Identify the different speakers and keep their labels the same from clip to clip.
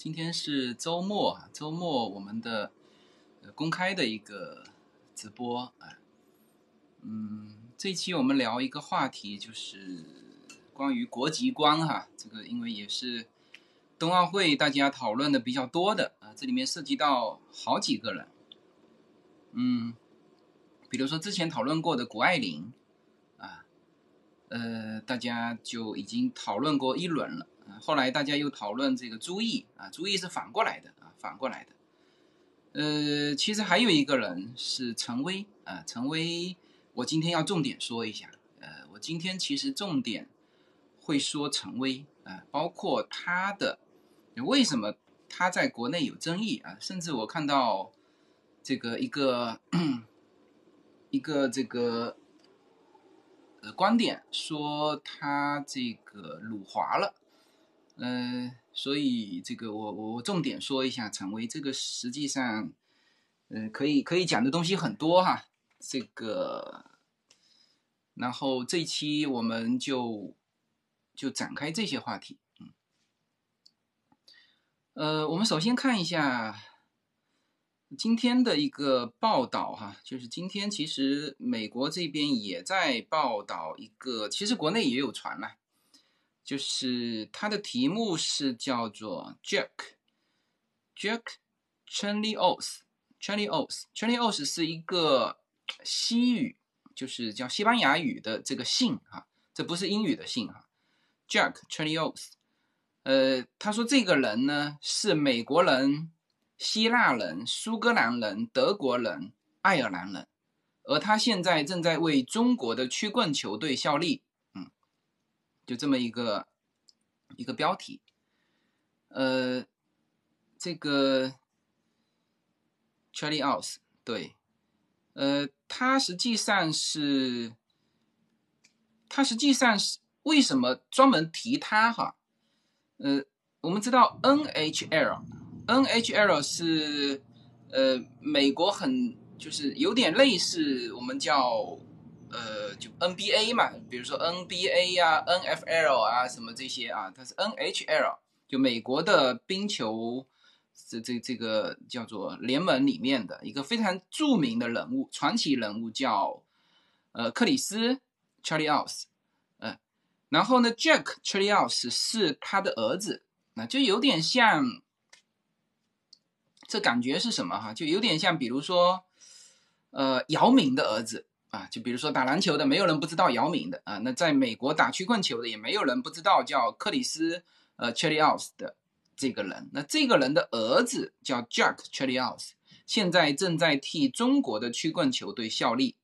Speaker 1: 今天是周末，周末我们的公开的一个直播啊，嗯，这期我们聊一个话题，就是关于国籍观哈，这个因为也是冬奥会大家讨论的比较多的啊，这里面涉及到好几个人，嗯，比如说之前讨论过的谷爱凌啊，呃，大家就已经讨论过一轮了。后来大家又讨论这个朱毅啊，朱毅是反过来的啊，反过来的。呃，其实还有一个人是陈威啊，陈威，我今天要重点说一下。呃，我今天其实重点会说陈威啊，包括他的为什么他在国内有争议啊，甚至我看到这个一个一个这个呃观点说他这个辱华了。嗯，所以这个我我我重点说一下陈薇，这个实际上，嗯，可以可以讲的东西很多哈。这个，然后这一期我们就就展开这些话题。嗯，呃，我们首先看一下今天的一个报道哈，就是今天其实美国这边也在报道一个，其实国内也有传了。就是它的题目是叫做 Jack，Jack Charlie Os，Charlie Os，Charlie Os 是一个西语，就是叫西班牙语的这个姓哈，这不是英语的姓哈，Jack Charlie Os，呃，他说这个人呢是美国人、希腊人、苏格兰人、德国人、爱尔兰人，而他现在正在为中国的曲棍球队效力。就这么一个一个标题，呃，这个 Charlie o u s 对，呃，他实际上是，他实际上是为什么专门提他哈？呃，我们知道 NHL，NHL 是呃美国很就是有点类似我们叫。呃，就 NBA 嘛，比如说 NBA 呀、NFL 啊，什么这些啊，它是 NHL，就美国的冰球这这这个叫做联盟里面的一个非常著名的人物、传奇人物，叫呃克里斯 Charlie Aus，嗯，然后呢，Jack Charlie Aus 是他的儿子，那就有点像，这感觉是什么哈？就有点像，比如说呃姚明的儿子。啊，就比如说打篮球的，没有人不知道姚明的啊。那在美国打曲棍球的，也没有人不知道叫克里斯呃 Charlie Aus 的这个人。那这个人的儿子叫 Jack Charlie Aus，现在正在替中国的曲棍球队效力，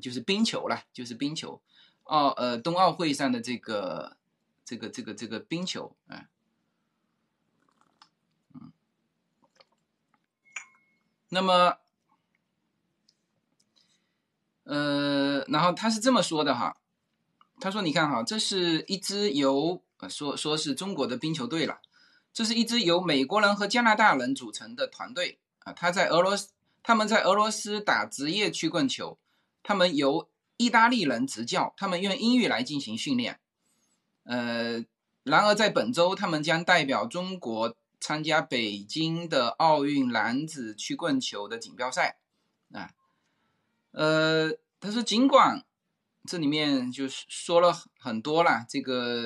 Speaker 1: 就是冰球了，就是冰球。奥呃冬奥会上的这个这个这个这个冰球啊，嗯，那么。呃，然后他是这么说的哈，他说：“你看哈，这是一支由说说是中国的冰球队了，这是一支由美国人和加拿大人组成的团队啊。他在俄罗斯，他们在俄罗斯打职业曲棍球，他们由意大利人执教，他们用英语来进行训练。呃，然而在本周，他们将代表中国参加北京的奥运男子曲棍球的锦标赛啊。”呃，他说，尽管这里面就是说了很多了，这个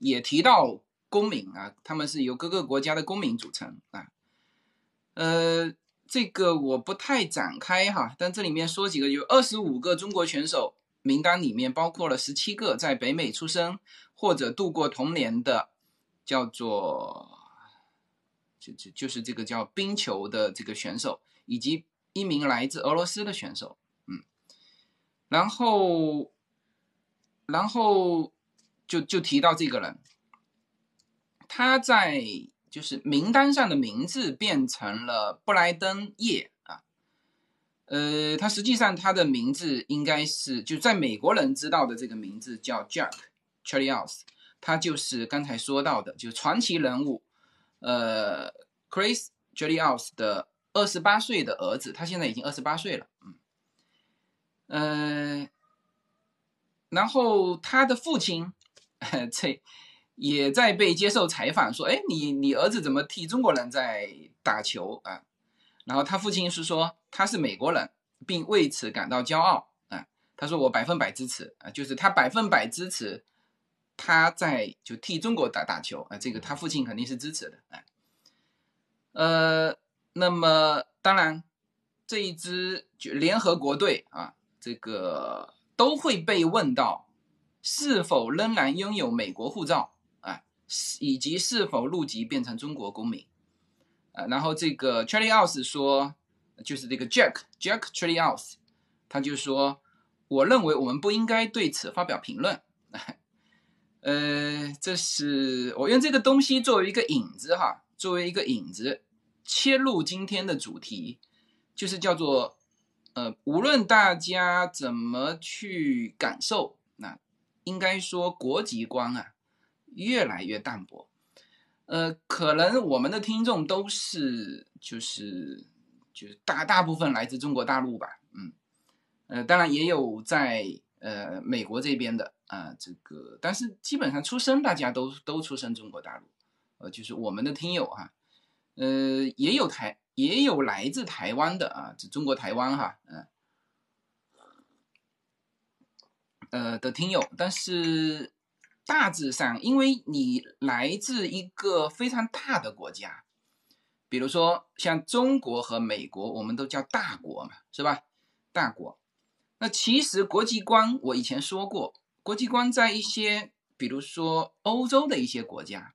Speaker 1: 也提到公民啊，他们是由各个国家的公民组成啊。呃，这个我不太展开哈，但这里面说几个，有二十五个中国选手名单里面包括了十七个在北美出生或者度过童年的，叫做就就就是这个叫冰球的这个选手，以及一名来自俄罗斯的选手。然后，然后就就提到这个人，他在就是名单上的名字变成了布莱登叶啊，呃，他实际上他的名字应该是就在美国人知道的这个名字叫 Jack c h a r l i e s 他就是刚才说到的就传奇人物，呃，Chris c h a r l i e s 的二十八岁的儿子，他现在已经二十八岁了，嗯。嗯，然后他的父亲，这也在被接受采访，说：“哎，你你儿子怎么替中国人在打球啊？”然后他父亲是说他是美国人，并为此感到骄傲啊。他说：“我百分百支持啊，就是他百分百支持他在就替中国打打球啊。”这个他父亲肯定是支持的啊。呃，那么当然这一支就联合国队啊，这个都会被问到是否仍然拥有美国护照啊。以及是否入籍变成中国公民，呃，然后这个 Charlie House 说，就是这个 Jack Jack Charlie House，他就说，我认为我们不应该对此发表评论。呃，这是我用这个东西作为一个引子哈，作为一个引子切入今天的主题，就是叫做，呃，无论大家怎么去感受，那应该说国籍观啊。越来越淡薄，呃，可能我们的听众都是就是就是大大部分来自中国大陆吧，嗯，呃，当然也有在呃美国这边的啊，这个，但是基本上出生大家都都出生中国大陆，呃，就是我们的听友哈，呃，也有台也有来自台湾的啊，这中国台湾哈，嗯，呃的听友，但是。大致上，因为你来自一个非常大的国家，比如说像中国和美国，我们都叫大国嘛，是吧？大国。那其实国际观，我以前说过，国际观在一些，比如说欧洲的一些国家，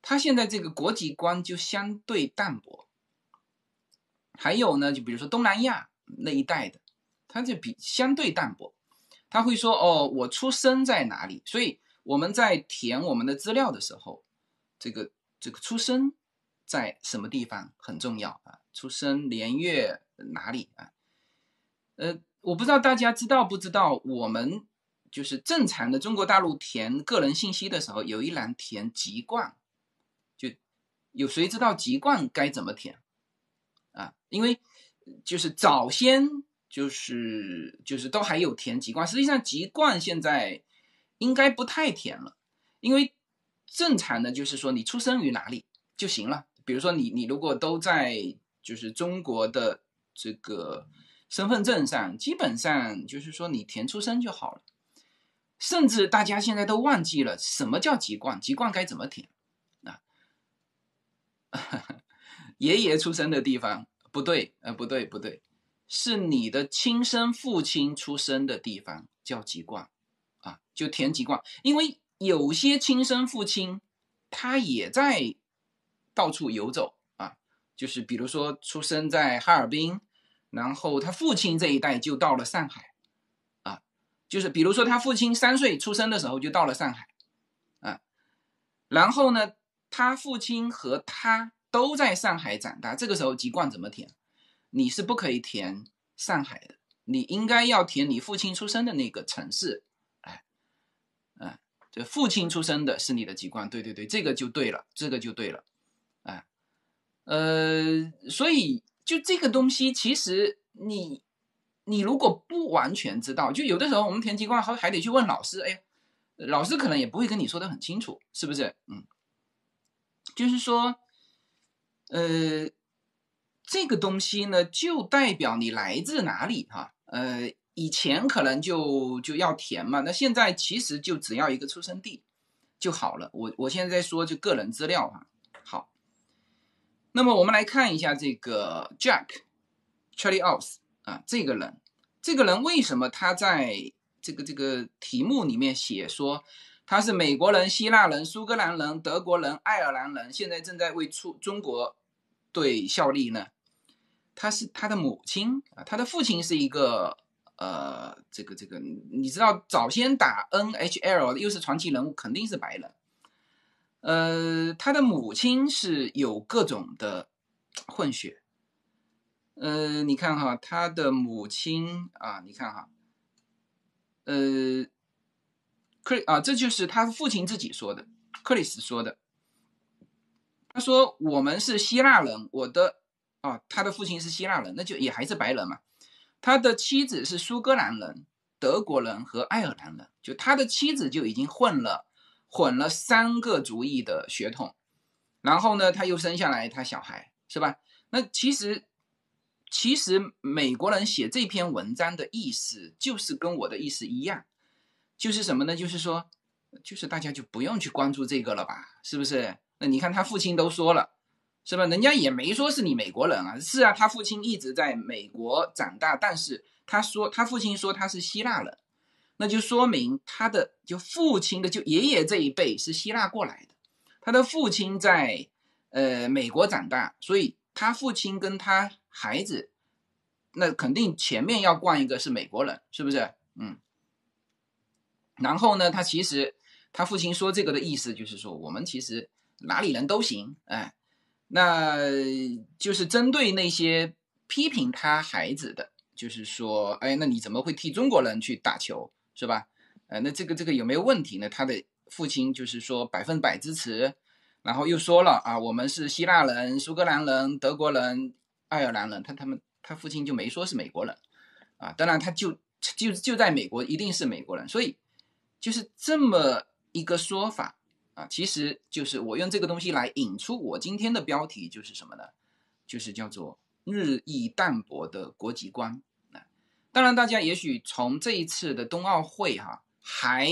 Speaker 1: 它现在这个国际观就相对淡薄。还有呢，就比如说东南亚那一带的，它就比相对淡薄。他会说：“哦，我出生在哪里？”所以。我们在填我们的资料的时候，这个这个出生在什么地方很重要啊？出生年月哪里啊？呃，我不知道大家知道不知道，我们就是正常的中国大陆填个人信息的时候，有一栏填籍贯，就有谁知道籍贯该怎么填？因为就是早先就是就是都还有填籍贯，实际上籍贯现在。应该不太填了，因为正常的就是说你出生于哪里就行了。比如说你你如果都在就是中国的这个身份证上，基本上就是说你填出生就好了。甚至大家现在都忘记了什么叫籍贯，籍贯该怎么填啊？爷爷出生的地方不对，呃，不对不对，是你的亲生父亲出生的地方叫籍贯。啊，就填籍贯，因为有些亲生父亲他也在到处游走啊，就是比如说出生在哈尔滨，然后他父亲这一代就到了上海，啊，就是比如说他父亲三岁出生的时候就到了上海，啊，然后呢，他父亲和他都在上海长大，这个时候籍贯怎么填？你是不可以填上海的，你应该要填你父亲出生的那个城市。哎，这父亲出生的是你的籍贯，对对对，这个就对了，这个就对了，哎，呃，所以就这个东西，其实你你如果不完全知道，就有的时候我们填籍贯还还得去问老师，哎，老师可能也不会跟你说的很清楚，是不是？嗯，就是说，呃，这个东西呢，就代表你来自哪里哈，呃。以前可能就就要填嘛，那现在其实就只要一个出生地就好了。我我现在在说就个人资料啊。好，那么我们来看一下这个 Jack Charlie Aus 啊，这个人，这个人为什么他在这个这个题目里面写说他是美国人、希腊人、苏格兰人、德国人、爱尔兰人，现在正在为出中国队效力呢？他是他的母亲啊，他的父亲是一个。呃，这个这个，你知道早先打 NHL 又是传奇人物，肯定是白人。呃，他的母亲是有各种的混血。呃，你看哈，他的母亲啊，你看哈，呃，克啊，这就是他父亲自己说的，克里斯说的。他说我们是希腊人，我的啊，他的父亲是希腊人，那就也还是白人嘛。他的妻子是苏格兰人、德国人和爱尔兰人，就他的妻子就已经混了混了三个族裔的血统，然后呢，他又生下来他小孩，是吧？那其实，其实美国人写这篇文章的意思，就是跟我的意思一样，就是什么呢？就是说，就是大家就不用去关注这个了吧，是不是？那你看他父亲都说了，是吧？人家也没说是你美国人啊，是啊，他父亲一直在美国长大，但是他说他父亲说他是希腊人。那就说明他的就父亲的就爷爷这一辈是希腊过来的，他的父亲在呃美国长大，所以他父亲跟他孩子，那肯定前面要冠一个是美国人，是不是？嗯。然后呢，他其实他父亲说这个的意思就是说，我们其实哪里人都行，哎，那就是针对那些批评他孩子的，就是说，哎，那你怎么会替中国人去打球？是吧？呃，那这个这个有没有问题呢？他的父亲就是说百分百支持，然后又说了啊，我们是希腊人、苏格兰人、德国人、爱尔兰人，他他们他父亲就没说是美国人，啊，当然他就就就在美国一定是美国人，所以就是这么一个说法啊，其实就是我用这个东西来引出我今天的标题就是什么呢？就是叫做日益淡薄的国籍观啊。当然，大家也许从这一次的冬奥会哈，还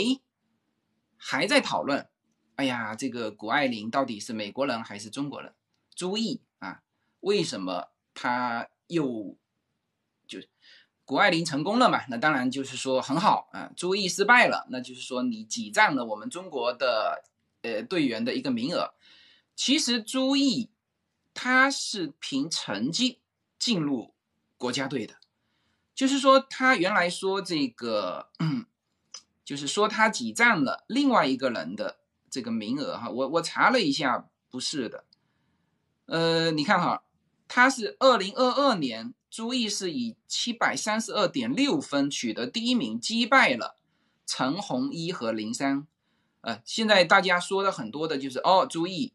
Speaker 1: 还在讨论，哎呀，这个谷爱凌到底是美国人还是中国人？朱毅啊，为什么他又谷爱凌成功了嘛？那当然就是说很好啊，朱毅失败了，那就是说你挤占了我们中国的呃队员的一个名额。其实朱毅他是凭成绩进入国家队的。就是说，他原来说这个，就是说他挤占了另外一个人的这个名额哈。我我查了一下，不是的。呃，你看哈，他是二零二二年，朱毅是以七百三十二点六分取得第一名，击败了陈红一和林珊。呃，现在大家说的很多的就是哦，朱毅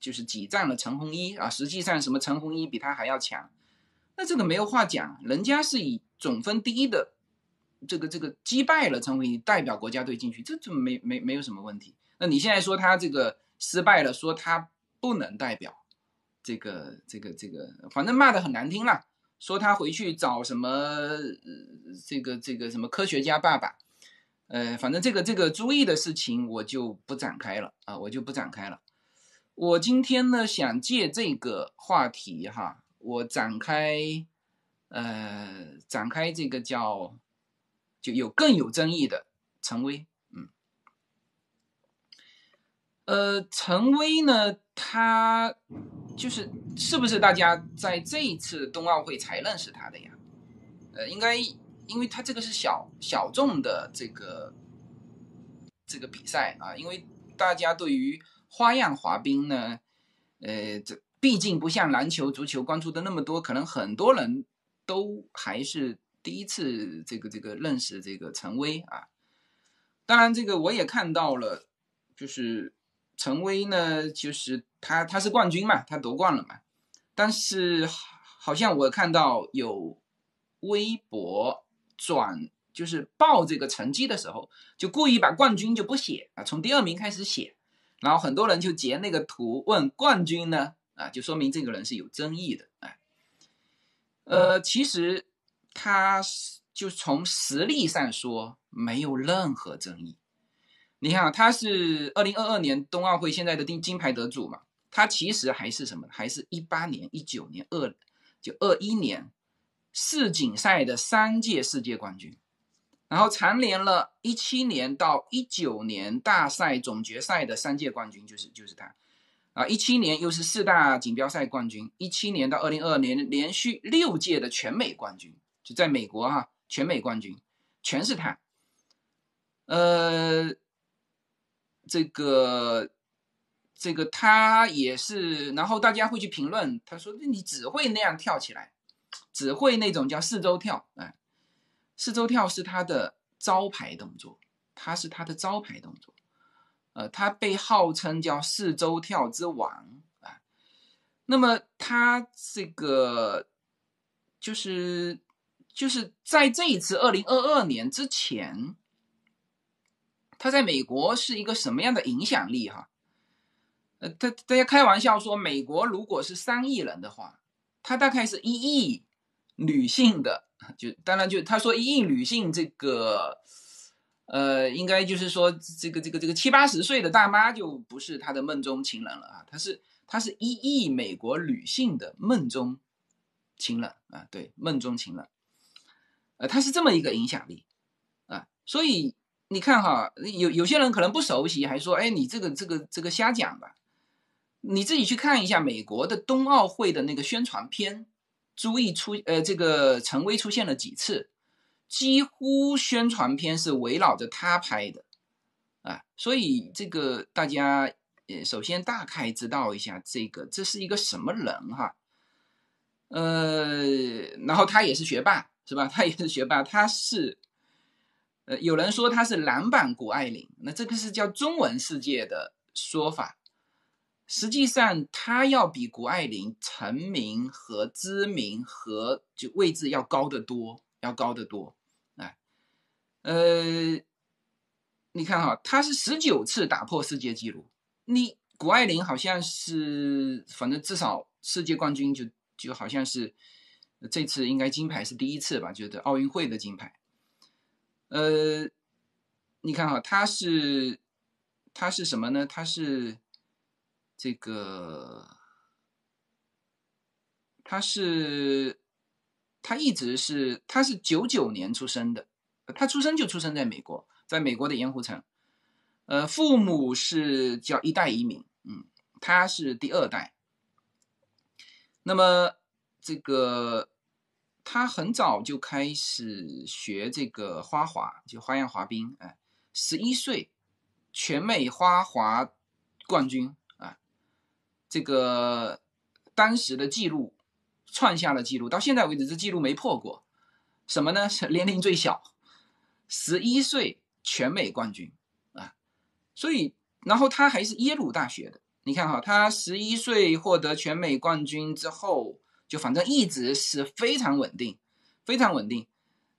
Speaker 1: 就是挤占了陈红一啊，实际上什么陈红一比他还要强。那这个没有话讲，人家是以总分第一的这个这个击败了陈红一，代表国家队进去，这就没没没有什么问题。那你现在说他这个失败了，说他不能代表这个这个这个，反正骂的很难听了，说他回去找什么这个这个什么科学家爸爸，呃，反正这个这个注意的事情我就不展开了啊，我就不展开了。我今天呢想借这个话题哈。我展开，呃，展开这个叫，就有更有争议的陈威，嗯，呃，陈威呢，他就是是不是大家在这一次冬奥会才认识他的呀？呃，应该，因为他这个是小小众的这个这个比赛啊，因为大家对于花样滑冰呢，呃，这。毕竟不像篮球、足球关注的那么多，可能很多人都还是第一次这个这个认识这个陈威啊。当然，这个我也看到了，就是陈威呢，就是他他是冠军嘛，他夺冠了嘛。但是好像我看到有微博转，就是报这个成绩的时候，就故意把冠军就不写啊，从第二名开始写，然后很多人就截那个图问冠军呢。啊，就说明这个人是有争议的，哎，呃，其实他是就从实力上说没有任何争议。你看，他是二零二二年冬奥会现在的金金牌得主嘛，他其实还是什么？还是一八年、一九年、二就二一年世锦赛的三届世界冠军，然后蝉联了一七年到一九年大赛总决赛的三届冠军，就是就是他。啊，一七年又是四大锦标赛冠军，一七年到二零二二年连续六届的全美冠军，就在美国哈，全美冠军全是他。呃，这个这个他也是，然后大家会去评论，他说你只会那样跳起来，只会那种叫四周跳，哎，四周跳是他的招牌动作，他是他的招牌动作。呃，他被号称叫四周跳之王啊。那么他这个就是就是在这一次二零二二年之前，他在美国是一个什么样的影响力哈？呃，他大家开玩笑说，美国如果是三亿人的话，他大概是一亿女性的，就当然就他说一亿女性这个，呃，应该就是说这个这个这个七八十岁的大妈就不是他的梦中情人了啊，他是他是一亿美国女性的梦中情人啊，对，梦中情人，呃，他是这么一个影响力啊，所以你看哈，有有些人可能不熟悉，还说，哎，你这个这个这个瞎讲吧。你自己去看一下美国的冬奥会的那个宣传片，朱毅出呃这个陈威出现了几次，几乎宣传片是围绕着他拍的，啊，所以这个大家呃首先大概知道一下这个这是一个什么人哈，呃，然后他也是学霸是吧？他也是学霸，他是呃有人说他是篮板谷爱凌，那这个是叫中文世界的说法。实际上，他要比谷爱凌成名和知名和就位置要高得多，要高得多。哎，呃，你看哈，他是十九次打破世界纪录，你谷爱凌好像是，反正至少世界冠军就就好像是这次应该金牌是第一次吧，就是奥运会的金牌。呃，你看哈，他是他是什么呢？他是。这个他是他一直是他是九九年出生的，他出生就出生在美国，在美国的盐湖城，呃，父母是叫一代移民，嗯，他是第二代。那么这个他很早就开始学这个花滑，就花样滑冰，哎，十一岁全美花滑冠军。这个当时的记录创下了记录，到现在为止这记录没破过。什么呢？是年龄最小，十一岁全美冠军啊！所以，然后他还是耶鲁大学的。你看哈，他十一岁获得全美冠军之后，就反正一直是非常稳定，非常稳定。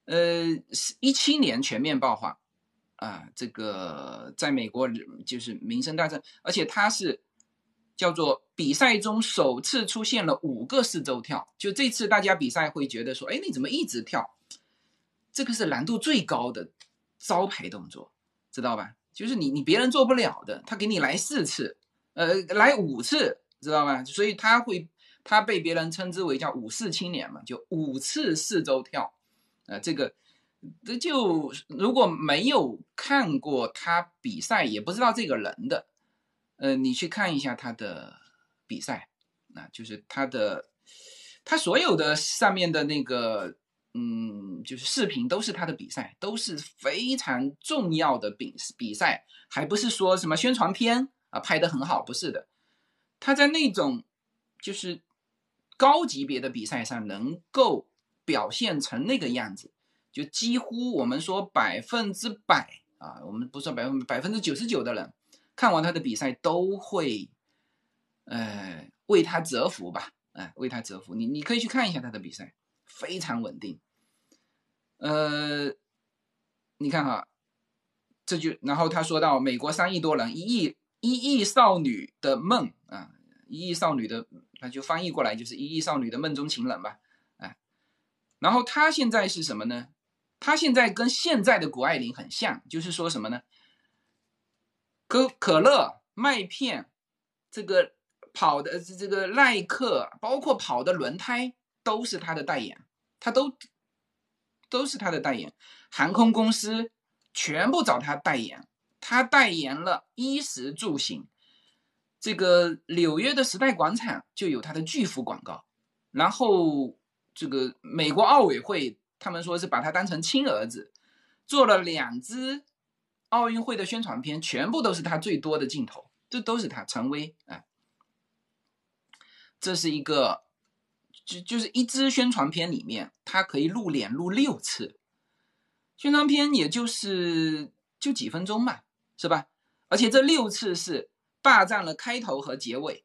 Speaker 1: 呃，一七年全面爆发啊，这个在美国就是名声大振，而且他是。叫做比赛中首次出现了五个四周跳，就这次大家比赛会觉得说，哎，你怎么一直跳？这个是难度最高的招牌动作，知道吧？就是你你别人做不了的，他给你来四次，呃，来五次，知道吧？所以他会他被别人称之为叫五四青年嘛，就五次四周跳，呃，这个这就如果没有看过他比赛，也不知道这个人的。呃，你去看一下他的比赛，啊，就是他的，他所有的上面的那个，嗯，就是视频都是他的比赛，都是非常重要的比比赛，还不是说什么宣传片啊拍的很好，不是的，他在那种就是高级别的比赛上能够表现成那个样子，就几乎我们说百分之百啊，我们不说百分百分之九十九的人。看完他的比赛都会，呃，为他折服吧，哎，为他折服。你你可以去看一下他的比赛，非常稳定。呃，你看哈，这就然后他说到美国三亿多人，一亿一亿少女的梦啊，一亿少女的，那就翻译过来就是一亿少女的梦中情人吧，哎。然后他现在是什么呢？他现在跟现在的谷爱凌很像，就是说什么呢？可可乐、麦片，这个跑的这个耐克，包括跑的轮胎，都是他的代言，他都都是他的代言。航空公司全部找他代言，他代言了衣食住行。这个纽约的时代广场就有他的巨幅广告，然后这个美国奥委会他们说是把他当成亲儿子，做了两只。奥运会的宣传片全部都是他最多的镜头，这都是他陈威啊。这是一个，就就是一支宣传片里面，他可以露脸露六次。宣传片也就是就几分钟嘛，是吧？而且这六次是霸占了开头和结尾。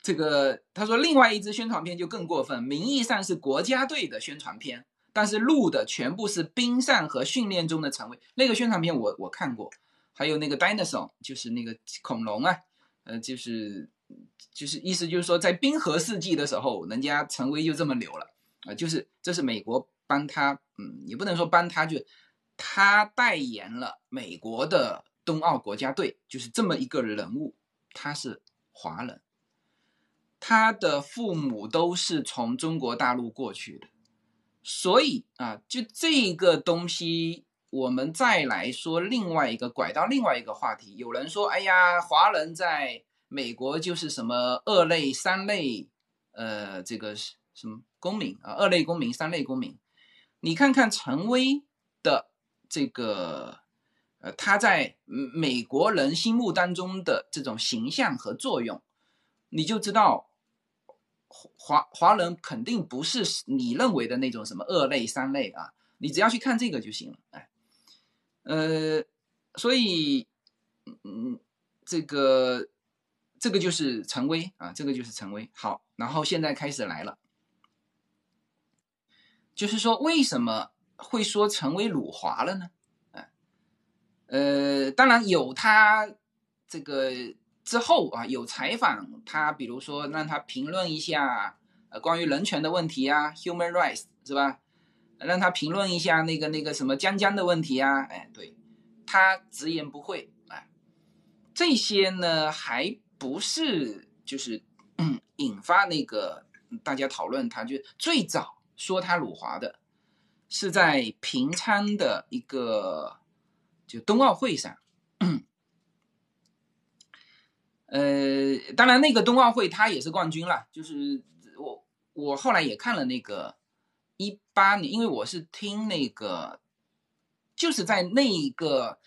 Speaker 1: 这个他说，另外一支宣传片就更过分，名义上是国家队的宣传片。但是录的全部是冰上和训练中的陈威。那个宣传片我我看过，还有那个 dinosaur 就是那个恐龙啊，呃，就是就是意思就是说，在冰河世纪的时候，人家陈威就这么牛了啊，就是这是美国帮他，嗯，也不能说帮他，就他代言了美国的冬奥国家队，就是这么一个人物，他是华人。他的父母都是从中国大陆过去的，所以啊，就这个东西，我们再来说另外一个拐到另外一个话题。有人说，哎呀，华人在美国就是什么二类、三类，呃，这个什么公民啊，二类公民、三类公民。你看看陈威的这个，呃，他在美国人心目当中的这种形象和作用。你就知道，华华人肯定不是你认为的那种什么二类三类啊，你只要去看这个就行了，哎，呃，所以，嗯，这个这个就是陈威啊，这个就是陈威。好，然后现在开始来了，就是说为什么会说成为辱华了呢？哎，呃，当然有他这个。之后啊，有采访他，比如说让他评论一下呃关于人权的问题啊，human rights 是吧？让他评论一下那个那个什么江江的问题啊，哎，对他直言不讳啊，这些呢还不是就是 引发那个大家讨论，他就最早说他辱华的是在平昌的一个就冬奥会上。呃，当然，那个冬奥会他也是冠军了。就是我，我后来也看了那个一八年，因为我是听那个，就是在那个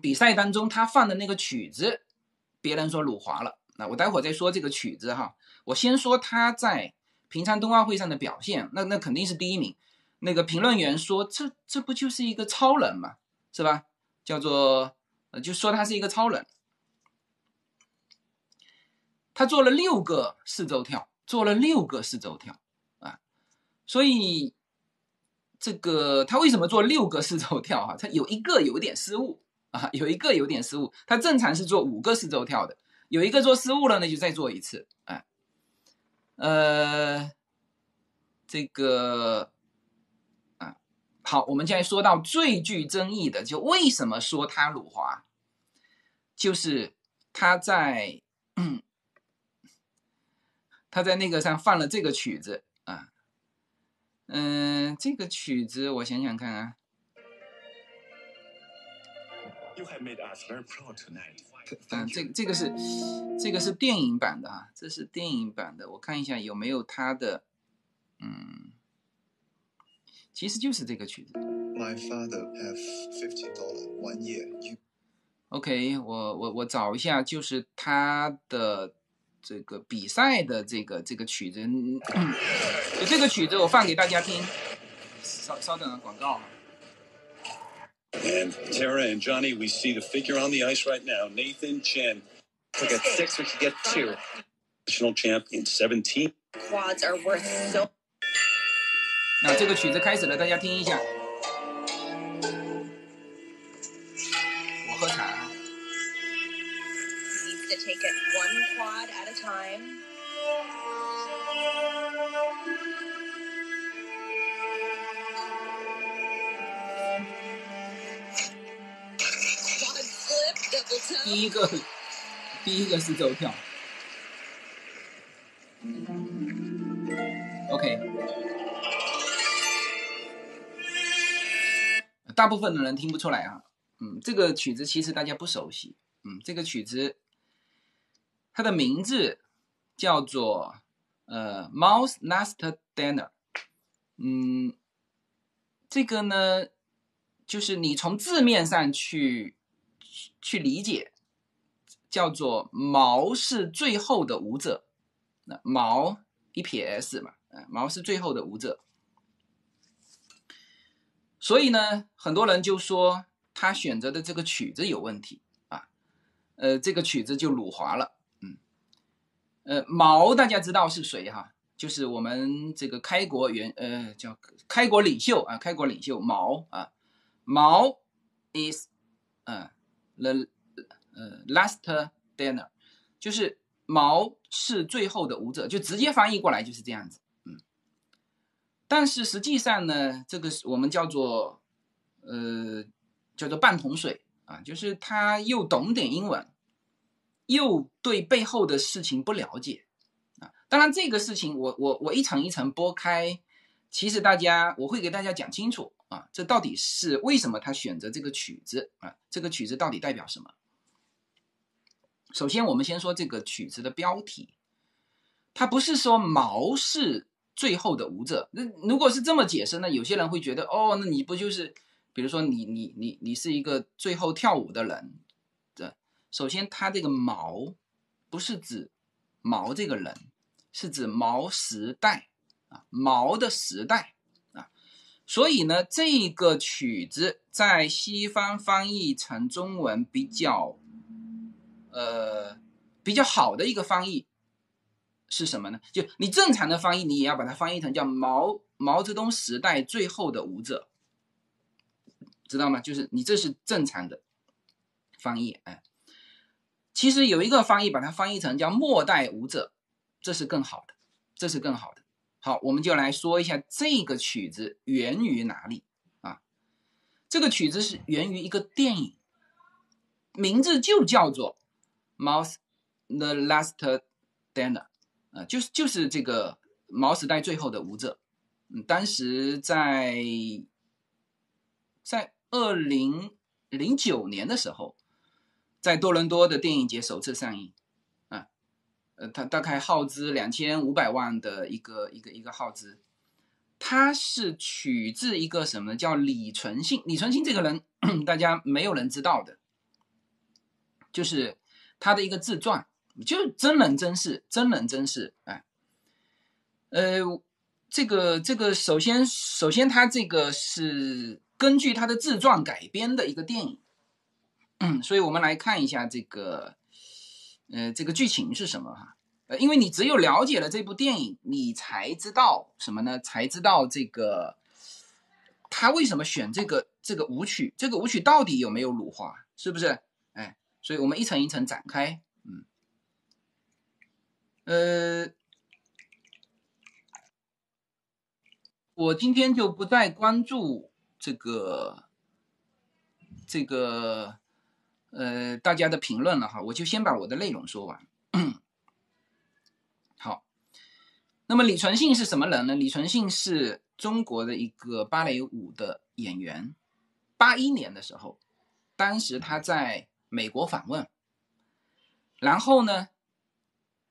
Speaker 1: 比赛当中他放的那个曲子，别人说辱华了。那我待会儿再说这个曲子哈。我先说他在平昌冬奥会上的表现，那那肯定是第一名。那个评论员说，这这不就是一个超人嘛，是吧？叫做呃，就说他是一个超人。他做了六个四周跳，做了六个四周跳，啊，所以这个他为什么做六个四周跳？哈，他有一个有点失误啊，有一个有点失误。他正常是做五个四周跳的，有一个做失误了，那就再做一次，哎，呃，这个啊，好，我们现在说到最具争议的，就为什么说他辱华，就是他在。他在那个上放了这个曲子啊，嗯，这个曲子我想想看啊，嗯，这个这个是这个是电影版的啊，这是电影版的，我看一下有没有他的，嗯，其实就是这个曲子。OK，我我我找一下，就是他的。这个比赛的这个这个曲子，就这个曲子我放给大家听。稍稍等啊，广告。And Tara and Johnny, we see the figure on the ice right now, Nathan Chen.
Speaker 2: To get six, we should get two.
Speaker 1: National champion, seventeen. Quads are worth so. 那这个曲子开始了，大家听一下。 At one quad at a time。第一个第一个是奏跳。OK，大部分的人听不出来啊。嗯，这个曲子其实大家不熟悉。嗯，这个曲子。它的名字叫做呃，Mouse Last Dinner。嗯，这个呢，就是你从字面上去去理解，叫做毛是最后的舞者。那毛一撇 s 嘛，毛是最后的舞者。所以呢，很多人就说他选择的这个曲子有问题啊，呃，这个曲子就辱华了。呃，毛大家知道是谁哈？就是我们这个开国元呃叫开国领袖啊，开国领袖毛啊，毛 is 呃 the 呃 last dinner，就是毛是最后的舞者，就直接翻译过来就是这样子，嗯。但是实际上呢，这个是我们叫做呃叫做半桶水啊，就是他又懂点英文，又对背后的事情不了解。啊当然，这个事情我我我一层一层剥开，其实大家我会给大家讲清楚啊，这到底是为什么他选择这个曲子啊？这个曲子到底代表什么？首先，我们先说这个曲子的标题，它不是说毛是最后的舞者。那如果是这么解释呢？有些人会觉得，哦，那你不就是，比如说你你你你是一个最后跳舞的人？首先，他这个毛不是指毛这个人。是指毛时代啊，毛的时代啊，所以呢，这个曲子在西方翻译成中文比较，呃，比较好的一个翻译是什么呢？就你正常的翻译，你也要把它翻译成叫毛毛泽东时代最后的舞者，知道吗？就是你这是正常的翻译，哎，其实有一个翻译把它翻译成叫末代舞者。这是更好的，这是更好的。好，我们就来说一下这个曲子源于哪里啊？这个曲子是源于一个电影，名字就叫做《Mouse the Last Dancer》啊，就是就是这个毛时代最后的舞者。嗯，当时在在二零零九年的时候，在多伦多的电影节首次上映。啊呃，它大概耗资两千五百万的一个一个一个耗资，它是取自一个什么叫李存信？李存信这个人，大家没有人知道的，就是他的一个自传，就是真人真事，真人真事。哎，呃，这个这个，首先首先，他这个是根据他的自传改编的一个电影，所以我们来看一下这个。呃，这个剧情是什么哈？呃，因为你只有了解了这部电影，你才知道什么呢？才知道这个他为什么选这个这个舞曲，这个舞曲到底有没有辱华，是不是？哎，所以我们一层一层展开。嗯，呃，我今天就不再关注这个这个。呃，大家的评论了哈，我就先把我的内容说完。好，那么李存信是什么人呢？李存信是中国的一个芭蕾舞的演员。八一年的时候，当时他在美国访问，然后呢，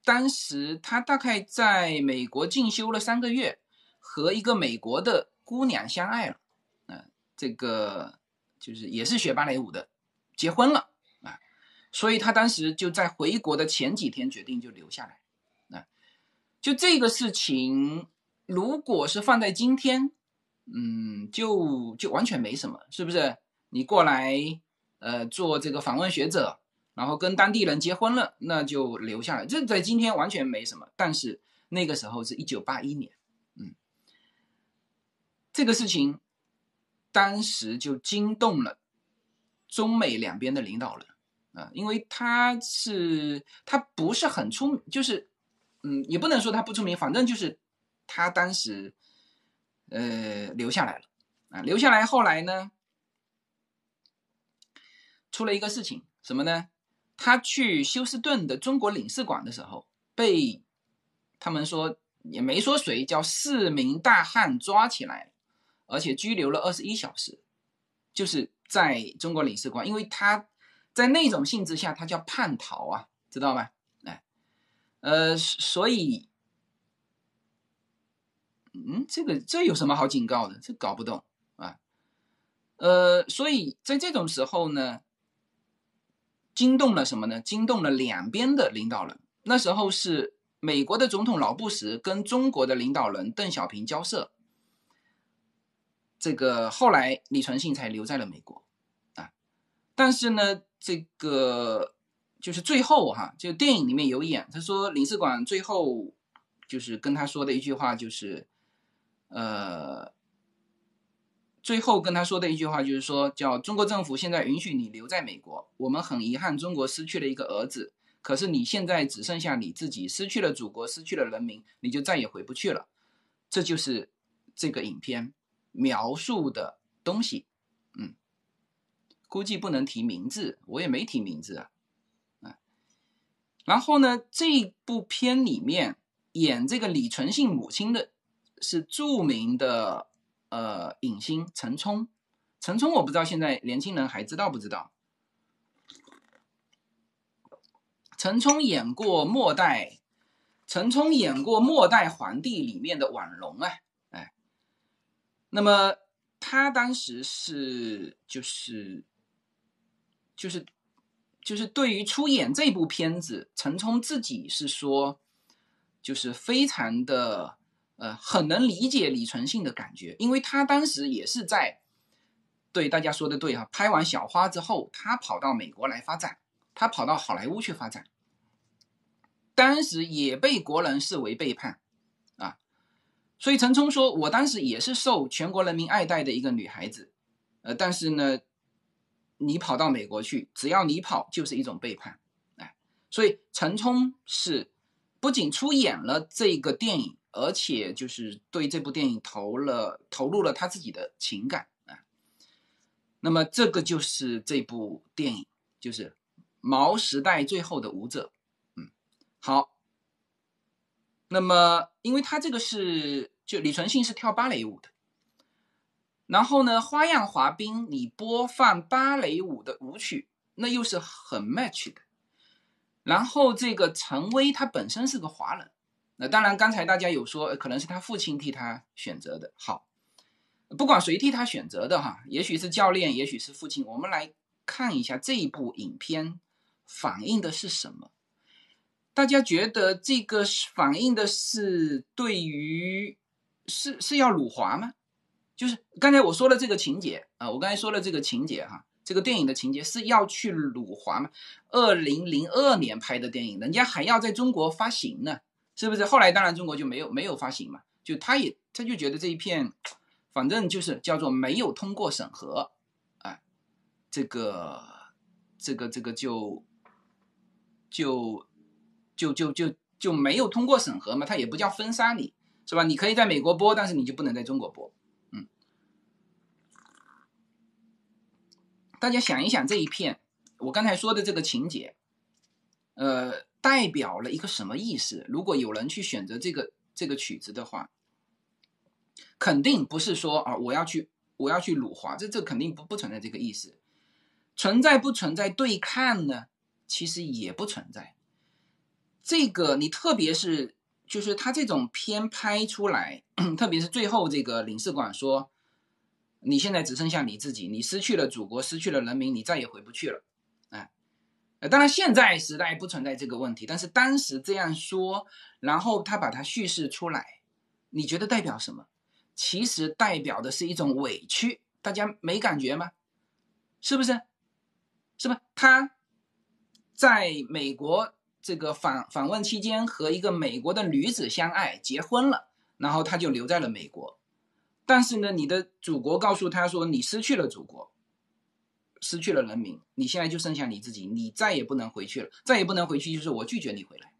Speaker 1: 当时他大概在美国进修了三个月，和一个美国的姑娘相爱了。嗯，这个就是也是学芭蕾舞的，结婚了。所以他当时就在回国的前几天决定就留下来，啊，就这个事情，如果是放在今天，嗯，就就完全没什么，是不是？你过来，呃，做这个访问学者，然后跟当地人结婚了，那就留下来，这在今天完全没什么。但是那个时候是一九八一年，嗯，这个事情当时就惊动了中美两边的领导人。啊，因为他是他不是很出名，就是，嗯，也不能说他不出名，反正就是他当时，呃，留下来了，啊，留下来后来呢，出了一个事情，什么呢？他去休斯顿的中国领事馆的时候，被他们说也没说谁叫四名大汉抓起来，而且拘留了二十一小时，就是在中国领事馆，因为他。在那种性质下，他叫叛逃啊，知道吗？哎，呃，所以，嗯，这个这有什么好警告的？这搞不懂啊。呃，所以在这种时候呢，惊动了什么呢？惊动了两边的领导人。那时候是美国的总统老布什跟中国的领导人邓小平交涉，这个后来李存信才留在了美国啊。但是呢。这个就是最后哈，就电影里面有演，他说领事馆最后就是跟他说的一句话就是，呃，最后跟他说的一句话就是说，叫中国政府现在允许你留在美国，我们很遗憾中国失去了一个儿子，可是你现在只剩下你自己，失去了祖国，失去了人民，你就再也回不去了。这就是这个影片描述的东西。估计不能提名字，我也没提名字啊。啊，然后呢，这部片里面演这个李纯信母亲的是著名的呃影星陈冲。陈冲我不知道现在年轻人还知道不知道？陈冲演过《末代》，陈冲演过《末代皇帝》里面的婉容啊，哎，那么他当时是就是就是就是对于出演这部片子，陈冲自己是说，就是非常的呃很能理解李纯信的感觉，因为他当时也是在对大家说的对哈、拍完小花之后，他跑到美国来发展，他跑到好莱坞去发展。当时也被国人视为背叛，啊，所以陈冲说，我当时也是受全国人民爱戴的一个女孩子，呃，但是呢，你跑到美国去，只要你跑就是一种背叛，哎，所以陈冲是不仅出演了这个电影，而且就是对这部电影投了投入了他自己的情感啊。那么这个就是这部电影，就是《毛时代最后的舞者》。嗯好，那么因为他这个是就李纯信是跳芭蕾舞的，然后呢，花样滑冰你播放芭蕾舞的舞曲，那又是很 match 的。然后这个陈薇她本身是个华人，那当然刚才大家有说可能是他父亲替他选择的。好，不管谁替他选择的哈，也许是教练，也许是父亲，我们来看一下这一部影片反映的是什么。大家觉得这个反映的是对于是是要辱华吗？就是刚才我说的这个情节啊，我刚才说的这个情节哈，这个电影的情节是要去辱华吗？二零零二年拍的电影，人家还要在中国发行呢，是不是？后来当然中国就没有没有发行嘛，就他也他就觉得这一片，反正就是叫做没有通过审核，啊，这个这个这个就就。就就就就没有通过审核嘛，他也不叫封杀你，是吧？你可以在美国播，但是你就不能在中国播。大家想一想这一片，我刚才说的这个情节，呃，代表了一个什么意思？如果有人去选择这个这个曲子的话，肯定不是说啊，我要去我要去辱华，这这肯定不不存在这个意思。存在不存在对抗呢？其实也不存在。这个你特别是就是他这种片拍出来，特别是最后这个领事馆说，你现在只剩下你自己，你失去了祖国，失去了人民，你再也回不去了。哎，当然现在时代不存在这个问题，但是当时这样说，然后他把它叙事出来，你觉得代表什么？其实代表的是一种委屈，大家没感觉吗？是不是？是吧？他在美国。这个访访问期间和一个美国的女子相爱，结婚了，然后他就留在了美国。但是呢，你的祖国告诉他说，你失去了祖国，失去了人民，你现在就剩下你自己，你再也不能回去了，再也不能回去，就是我拒绝你回来。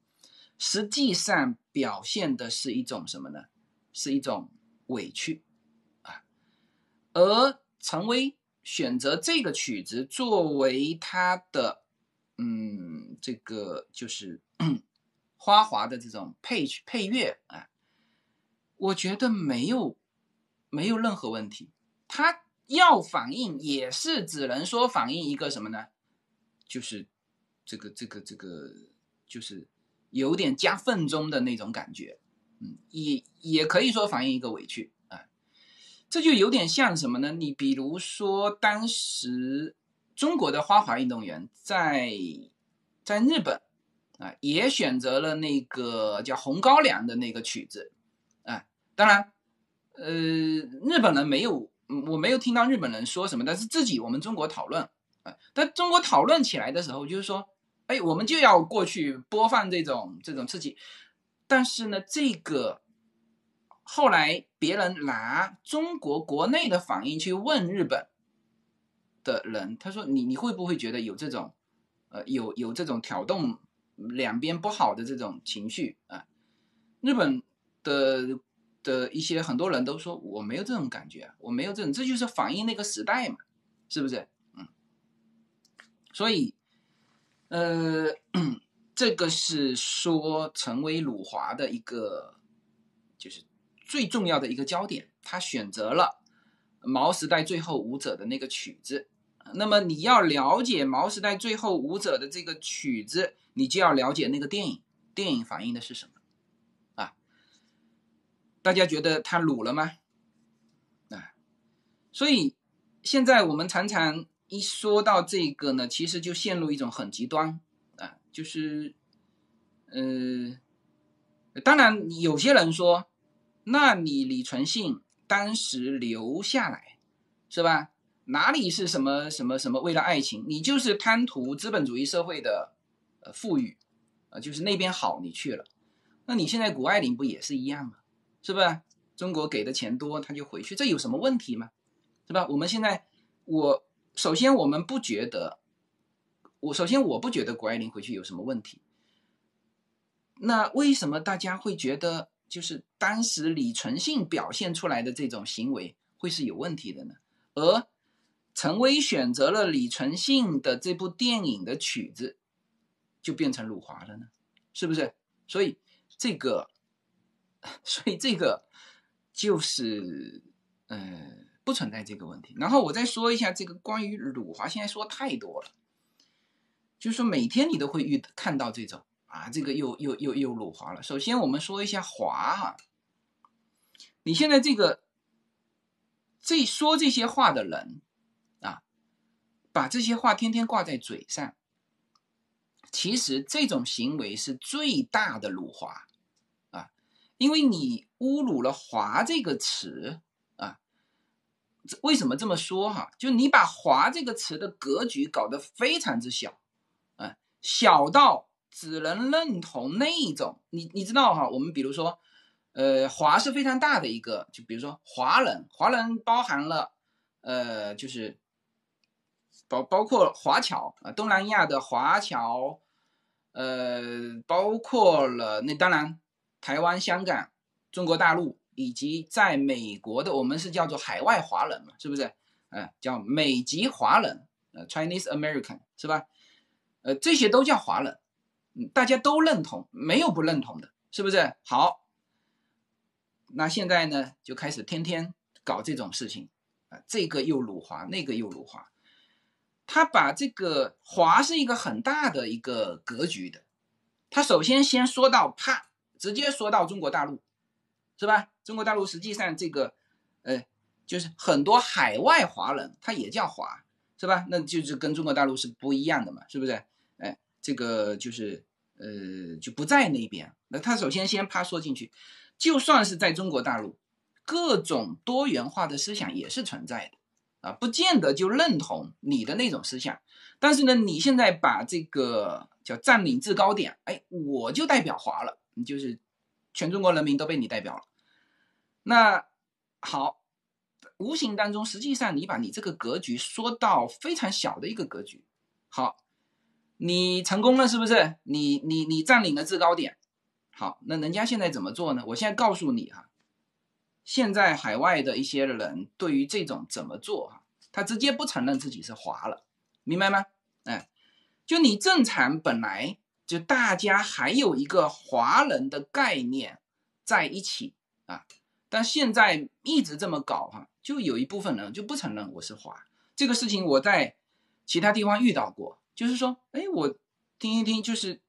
Speaker 1: 实际上表现的是一种什么呢？是一种委屈啊。而陈薇选择这个曲子作为他的。嗯，这个就是 花滑的这种配配乐啊，我觉得没有没有任何问题。它要反映也是只能说反映一个什么呢？就是这个这个这个就是有点夹缝中的那种感觉。嗯，也也可以说反映一个委屈啊。这就有点像什么呢？你比如说当时。中国的花滑运动员在在日本啊，也选择了那个叫《红高粱》的那个曲子啊。当然，呃，日本人没有，我没有听到日本人说什么，但是自己我们中国讨论啊。但中国讨论起来的时候，就是说，哎，我们就要过去播放这种这种刺激。但是呢，这个后来别人拿中国国内的反应去问日本的人，他说你你会不会觉得有这种呃有有这种挑动两边不好的这种情绪啊？日本的的一些很多人都说我没有这种感觉，我没有这种，这就是反映那个时代嘛，是不是？嗯，所以呃。这个是说成为辱华的一个，就是最重要的一个焦点。他选择了毛时代最后舞者的那个曲子。那么你要了解毛时代最后舞者的这个曲子，你就要了解那个电影。电影反映的是什么？大家觉得他鲁了吗？啊？所以现在我们常常一说到这个呢，其实就陷入一种很极端啊。就是，呃，当然有些人说，那你李存信当时留下来，是吧？哪里是什么什么什么为了爱情？你就是贪图资本主义社会的呃富裕，啊，就是那边好你去了。那你现在谷爱凌不也是一样吗？是吧？中国给的钱多，他就回去，这有什么问题吗？是吧？我们现在，我首先我们不觉得。我首先我不觉得谷爱凌回去有什么问题，那为什么大家会觉得就是当时李存信表现出来的这种行为会是有问题的呢？而陈薇选择了李存信的这部电影的曲子，就变成辱华了呢？是不是？所以这个，所以这个就是呃不存在这个问题。然后我再说一下这个关于辱华，现在说太多了。就是说，每天你都会遇看到这种啊，这个又又又又辱华了。首先，我们说一下华哈，你现在这个这说这些话的人啊，把这些话天天挂在嘴上，其实这种行为是最大的辱华，因为你侮辱了“华”这个词啊。为什么这么说哈？就你把“华”这个词的格局搞得非常之小。啊小到只能认同那一种，你你知道哈？我们比如说，呃，华是非常大的一个，就比如说华人，华人包含了，呃，就是包包括华侨啊，东南亚的华侨，呃，包括了那当然台湾、香港、中国大陆以及在美国的，我们是叫做海外华人嘛，是不是？呃，叫美籍华人，呃，Chinese American 是吧？呃，这些都叫华人，嗯，大家都认同，没有不认同的，是不是？好，那现在呢，就开始天天搞这种事情，啊，这个又辱华，那个又辱华，他把这个华是一个很大的一个格局的，他首先先说到，怕，直接说到中国大陆，是吧？中国大陆实际上这个，呃，就是很多海外华人，他也叫华，是吧？那就是跟中国大陆是不一样的嘛，是不是？哎这个就是呃就不在那边，那他首先先啪说进去，就算是在中国大陆，各种多元化的思想也是存在的啊，不见得就认同你的那种思想，但是呢，你现在把这个叫占领制高点，哎，我就代表华了，你就是全中国人民都被你代表了，那好，无形当中，实际上你把你这个格局缩到非常小的一个格局，好。你成功了是不是？你你你占领了制高点，好，那人家现在怎么做呢？我现在告诉你哈，现在海外的一些人对于这种怎么做哈，他直接不承认自己是华了，明白吗？哎，就你正常本来就大家还有一个华人的概念在一起啊，但现在一直这么搞哈，就有一部分人就不承认我是华，这个事情我在其他地方遇到过。就是说，哎，我听一听，就是，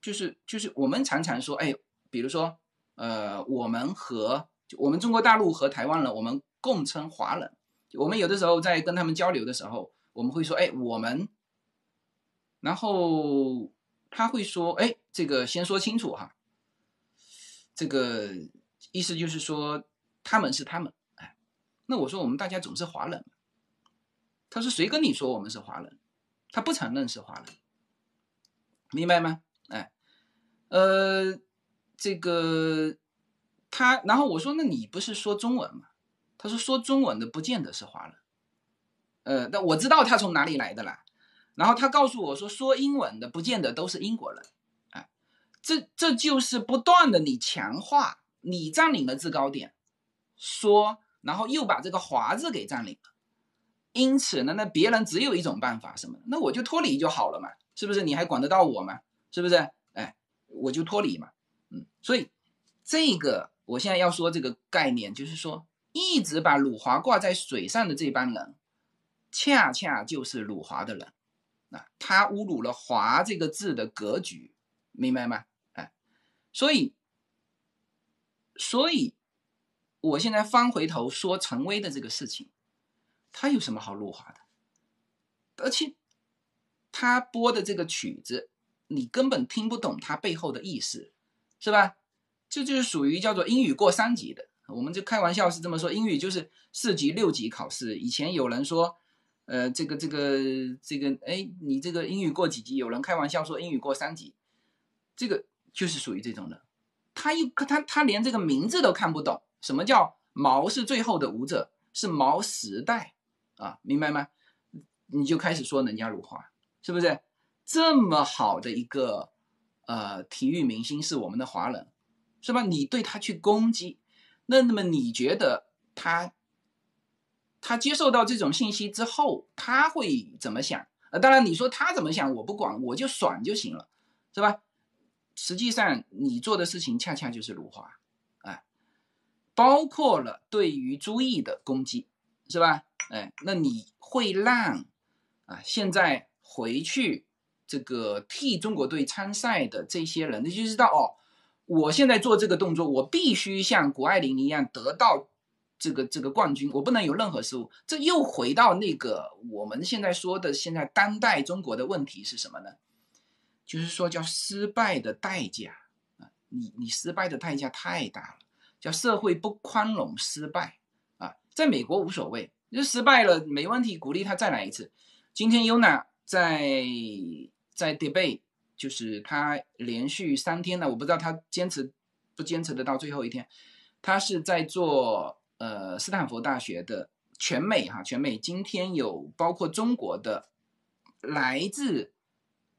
Speaker 1: 就是，就是我们常常说，哎，比如说，呃，我们和我们中国大陆和台湾人，我们共称华人。我们有的时候在跟他们交流的时候，我们会说，哎，我们，然后他会说，哎，这个先说清楚哈，这个意思就是说他们是他们，哎，那我说我们大家总是华人，他说谁跟你说我们是华人？他不承认是华人，明白吗？哎，呃，这个他，然后我说那你不是说中文吗？他说说中文的不见得是华人。呃，那我知道他从哪里来的啦。然后他告诉我说说英文的不见得都是英国人。哎，这这就是不断的你强化你占领了制高点，说，然后又把这个华字给占领了。因此呢，那别人只有一种办法，什么？那我就脱离就好了嘛，是不是？你还管得到我吗？是不是？哎，我就脱离嘛。嗯，所以这个我现在要说这个概念，就是说。一直把辱华挂在水上的这帮人，恰恰就是辱华的人，啊，他侮辱了“华”这个字的格局，明白吗？哎，所以，所以，我现在翻回头说陈威的这个事情，他有什么好辱华的？而且，他播的这个曲子，你根本听不懂他背后的意思，是吧？这就是属于叫做英语过三级的。我们就开玩笑是这么说，英语就是四级、六级考试。以前有人说，呃，这个、这个、这个，哎，你这个英语过几级？有人开玩笑说英语过三级，这个就是属于这种的。他又他他连这个名字都看不懂，什么叫毛是最后的舞者，是毛时代啊，明白吗？你就开始说人家辱华，是不是？这么好的一个呃体育明星是我们的华人，是吧？你对他去攻击。那那么你觉得他他接受到这种信息之后，他会怎么想？呃，当然你说他怎么想，我不管，我就爽就行了，是吧？实际上你做的事情恰恰就是辱华，哎，包括了对于朱毅的攻击，是吧？哎，那你会让啊现在回去这个替中国队参赛的这些人，你就知道哦。我现在做这个动作，我必须像谷爱凌一样得到这个这个冠军，我不能有任何失误。这又回到那个我们现在说的现在当代中国的问题是什么呢？就是说叫失败的代价啊，你你失败的代价太大了，叫社会不宽容失败啊。在美国无所谓，就失败了没问题，鼓励他再来一次。今天 Yuna 在在 debate。就是他连续三天呢，我不知道他坚持不坚持得到最后一天。他是在做呃斯坦福大学的全美哈全美，今天有包括中国的来自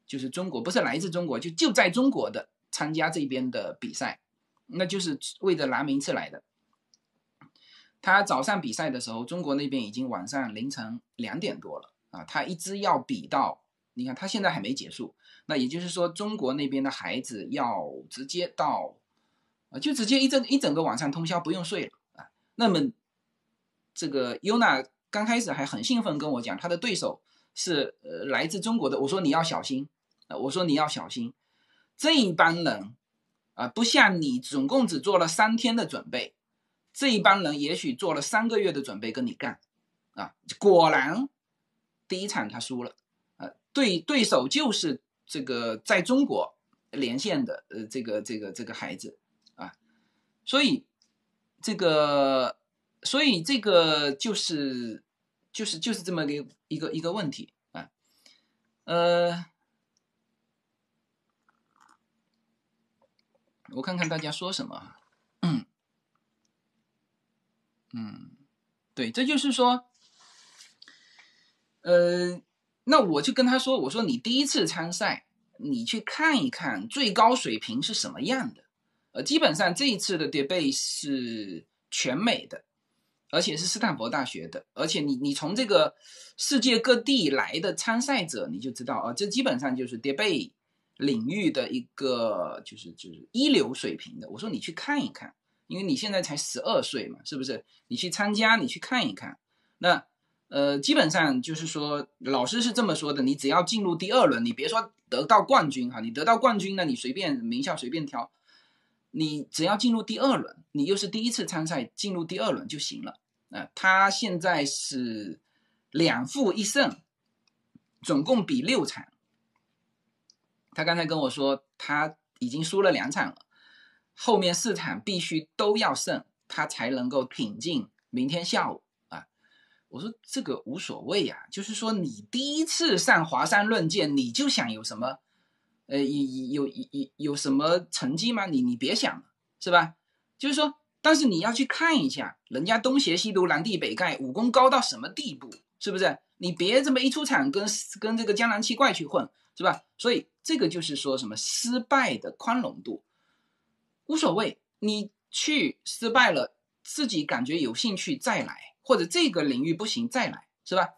Speaker 1: 就是中国不是来自中国就就在中国的参加这边的比赛，那就是为了拿名次来的。他早上比赛的时候，中国那边已经晚上凌晨两点多了啊，他一直要比到，你看他现在还没结束。那也就是说，中国那边的孩子要直接到，啊，就直接一整一整个晚上通宵不用睡了。那么，这个优娜刚开始还很兴奋跟我讲，他的对手是呃来自中国的。我说你要小心啊，我说你要小心，这一帮人啊，不像你总共只做了三天的准备，这一帮人也许做了三个月的准备跟你干啊。果然，第一场他输了，呃，对对手就是。这个在中国连线的呃，这个这个这个孩子啊，所以这个所以这个就是就是就是这么个一个一个问题啊，呃，我看看大家说什么，嗯嗯，对，这就是说，呃。那我就跟他说：“我说你第一次参赛，你去看一看最高水平是什么样的。呃，基本上这一次的 debate 是全美的，而且是斯坦福大学的，而且你你从这个世界各地来的参赛者，你就知道啊，这基本上就是 debate 领域的一个就是就是一流水平的。我说你去看一看，因为你现在才十二岁嘛，是不是？你去参加，你去看一看，那。”呃，基本上就是说，老师是这么说的：你只要进入第二轮，你别说得到冠军哈，你得到冠军呢，你随便名校随便挑，你只要进入第二轮，你又是第一次参赛，进入第二轮就行了。啊，他现在是两负一胜，总共比六场。他刚才跟我说，他已经输了两场了，后面四场必须都要胜，他才能够挺进明天下午啊。我说这个无所谓呀，就是说你第一次上华山论剑，你就想有什么呃，有有有有什么成绩吗？你你别想了，是吧？就是说，但是你要去看一下，人家东邪西毒、南帝北丐，武功高到什么地步，是不是？你别这么一出场跟跟这个江南七怪去混，是吧？所以这个就是说什么失败的宽容度，无所谓，你去失败了，自己感觉有兴趣再来，或者这个领域不行再来，是吧？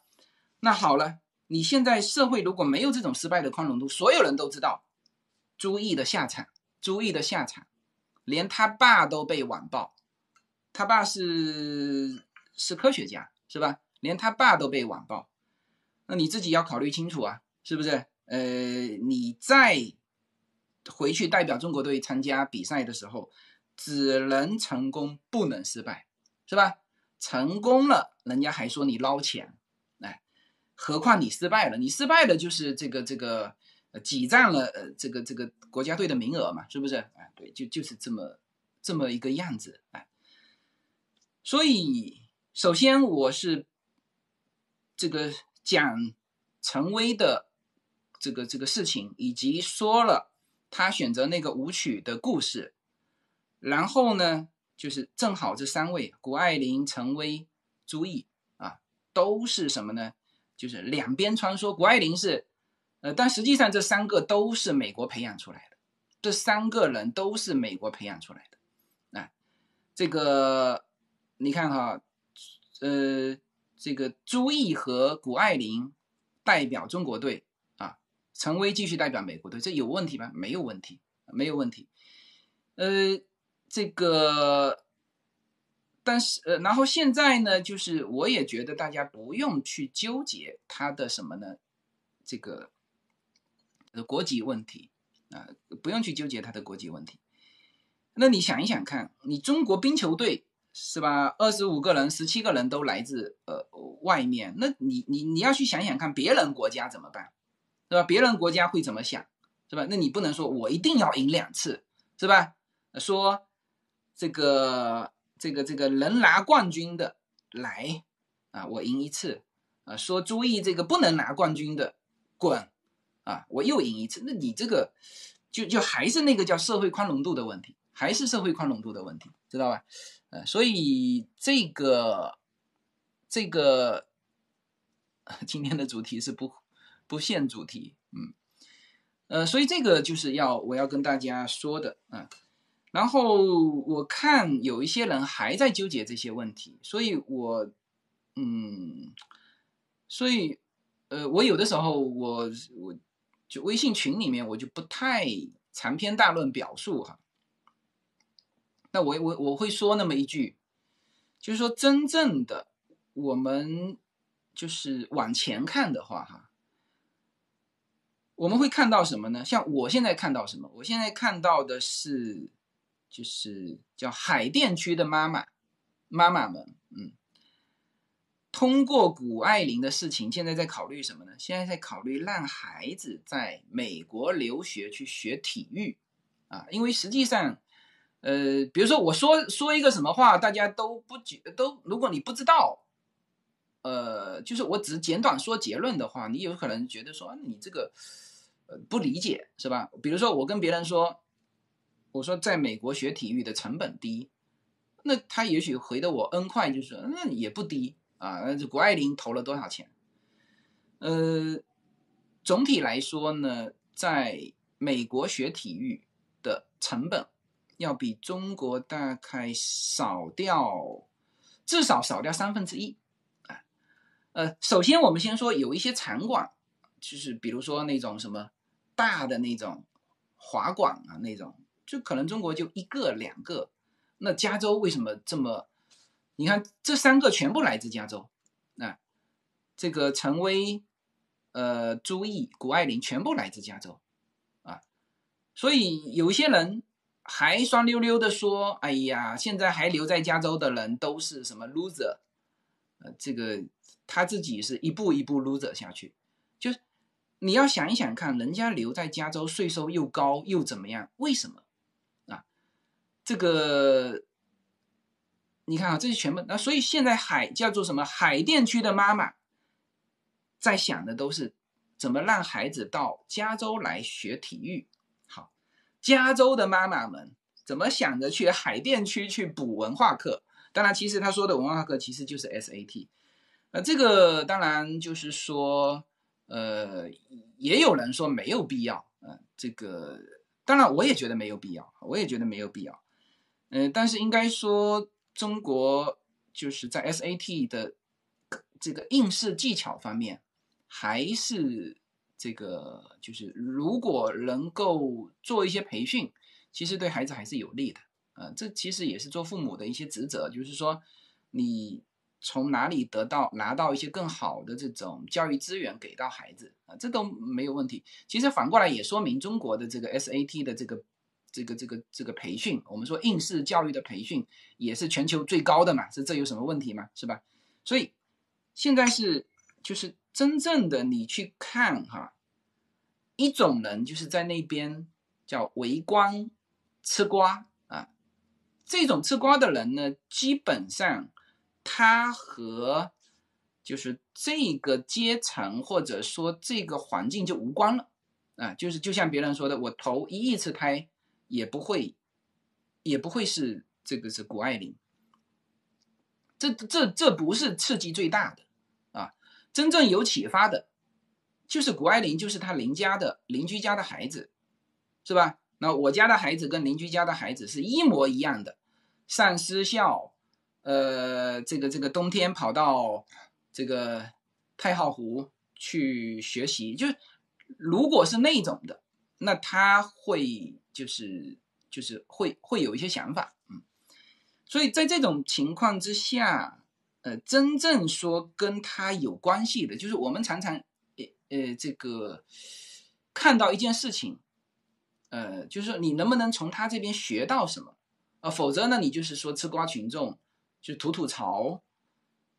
Speaker 1: 那好了。你现在社会如果没有这种失败的宽容度，所有人都知道朱毅的下场，朱毅的下场，连他爸都被网暴，他爸是是科学家是吧？连他爸都被网暴，那你自己要考虑清楚啊，是不是？呃，你再回去代表中国队参加比赛的时候，只能成功不能失败，是吧？成功了，人家还说你捞钱。何况你失败了，你失败了就是这个这个呃挤占了呃这个这个国家队的名额嘛，是不是？哎，对，就就是这么这么一个样子，哎。所以首先我是这个讲陈威的这个这个事情，以及说了他选择那个舞曲的故事，然后呢，就是正好这三位谷爱凌、陈威、朱毅啊，都是什么呢？就是两边穿梭，谷爱凌是，呃，但实际上这三个都是美国培养出来的，这三个人都是美国培养出来的，啊，这个你看哈，呃，这个朱毅和谷爱凌代表中国队啊，陈薇继续代表美国队，这有问题吗？没有问题，没有问题，呃，这个。但是，呃，然后现在呢，就是我也觉得大家不用去纠结他的什么呢？这个呃国籍问题啊，不用去纠结他的国籍问题。那你想一想看，你中国冰球队是吧？二十五个人，十七个人都来自呃外面，那你你你要去想想看，别人国家怎么办，是吧？别人国家会怎么想，是吧？那你不能说我一定要赢两次，是吧？说这个。这个这个能拿冠军的来啊，我赢一次啊。说注意这个不能拿冠军的滚啊，我又赢一次。那你这个就就还是那个叫社会宽容度的问题，还是社会宽容度的问题，知道吧？呃，所以这个这个 今天的主题是不不限主题，嗯呃，所以这个就是要我要跟大家说的啊。然后我看有一些人还在纠结这些问题，所以我，嗯，所以，呃，我有的时候我我就微信群里面我就不太长篇大论表述哈。那我我我会说那么一句，就是说真正的我们就是往前看的话哈，我们会看到什么呢？像我现在看到什么？我现在看到的是。就是叫海淀区的妈妈，妈妈们，嗯，通过谷爱凌的事情，现在在考虑什么呢？现在在考虑让孩子在美国留学去学体育，啊，因为实际上，呃，比如说我说说一个什么话，大家都不觉都，如果你不知道，呃，就是我只简短说结论的话，你有可能觉得说你这个，呃，不理解是吧？比如说我跟别人说。我说，在美国学体育的成本低，那他也许回的我 N 块，就是那也不低啊。那这谷爱凌投了多少钱？呃，总体来说呢，在美国学体育的成本要比中国大概少掉，至少少掉三分之一啊。呃，首先我们先说有一些场馆，就是比如说那种什么大的那种滑馆啊那种。就可能中国就一个两个，那加州为什么这么？你看这三个全部来自加州，那这个陈威、呃朱毅、谷爱凌全部来自加州，啊，所以有些人还酸溜溜的说：“哎呀，现在还留在加州的人都是什么 loser？” 呃，这个他自己是一步一步 loser 下去，就是你要想一想看，人家留在加州税收又高又怎么样？为什么？这个，你看啊，这些全部那，所以现在海叫做什么？海淀区的妈妈在想的都是怎么让孩子到加州来学体育？好，加州的妈妈们怎么想着去海淀区去补文化课？当然，其实他说的文化课其实就是 SAT。那，这个当然就是说，呃，也有人说没有必要。呃，这个当然我也觉得没有必要，我也觉得没有必要。嗯，但是应该说中国就是在 SAT 的这个应试技巧方面。还是这个，就是如果能够做一些培训，其实对孩子还是有利的。呃，这其实也是做父母的一些职责，就是说你从哪里得到拿到一些更好的这种教育资源给到孩子啊，这都没有问题。其实反过来也说明中国的这个 SAT 的这个这个这个这个培训，我们说应试教育的培训也是全球最高的嘛，这这有什么问题吗？是吧？所以现在是就是。真正的你去看哈，一种人就是在那边叫围观吃瓜啊，这种吃瓜的人呢，基本上他和就是这个阶层或者说这个环境就无关了啊，就是就像别人说的，我投一亿次胎也不会也不会是这个是谷爱凌，这这这不是刺激最大的啊。真正有启发的，就是谷爱凌，就是他邻家的邻居家的孩子，是吧？那我家的孩子跟邻居家的孩子是一模一样的，上私校，呃，这个这个冬天跑到这个太浩湖去学习，就如果是那种的，那他会就是就是会会有一些想法，嗯，所以在这种情况之下。呃，真正说跟他有关系的，就是我们常常，呃呃，这个看到一件事情，呃，就是说你能不能从他这边学到什么啊？否则呢，你就是说吃瓜群众，就吐吐槽，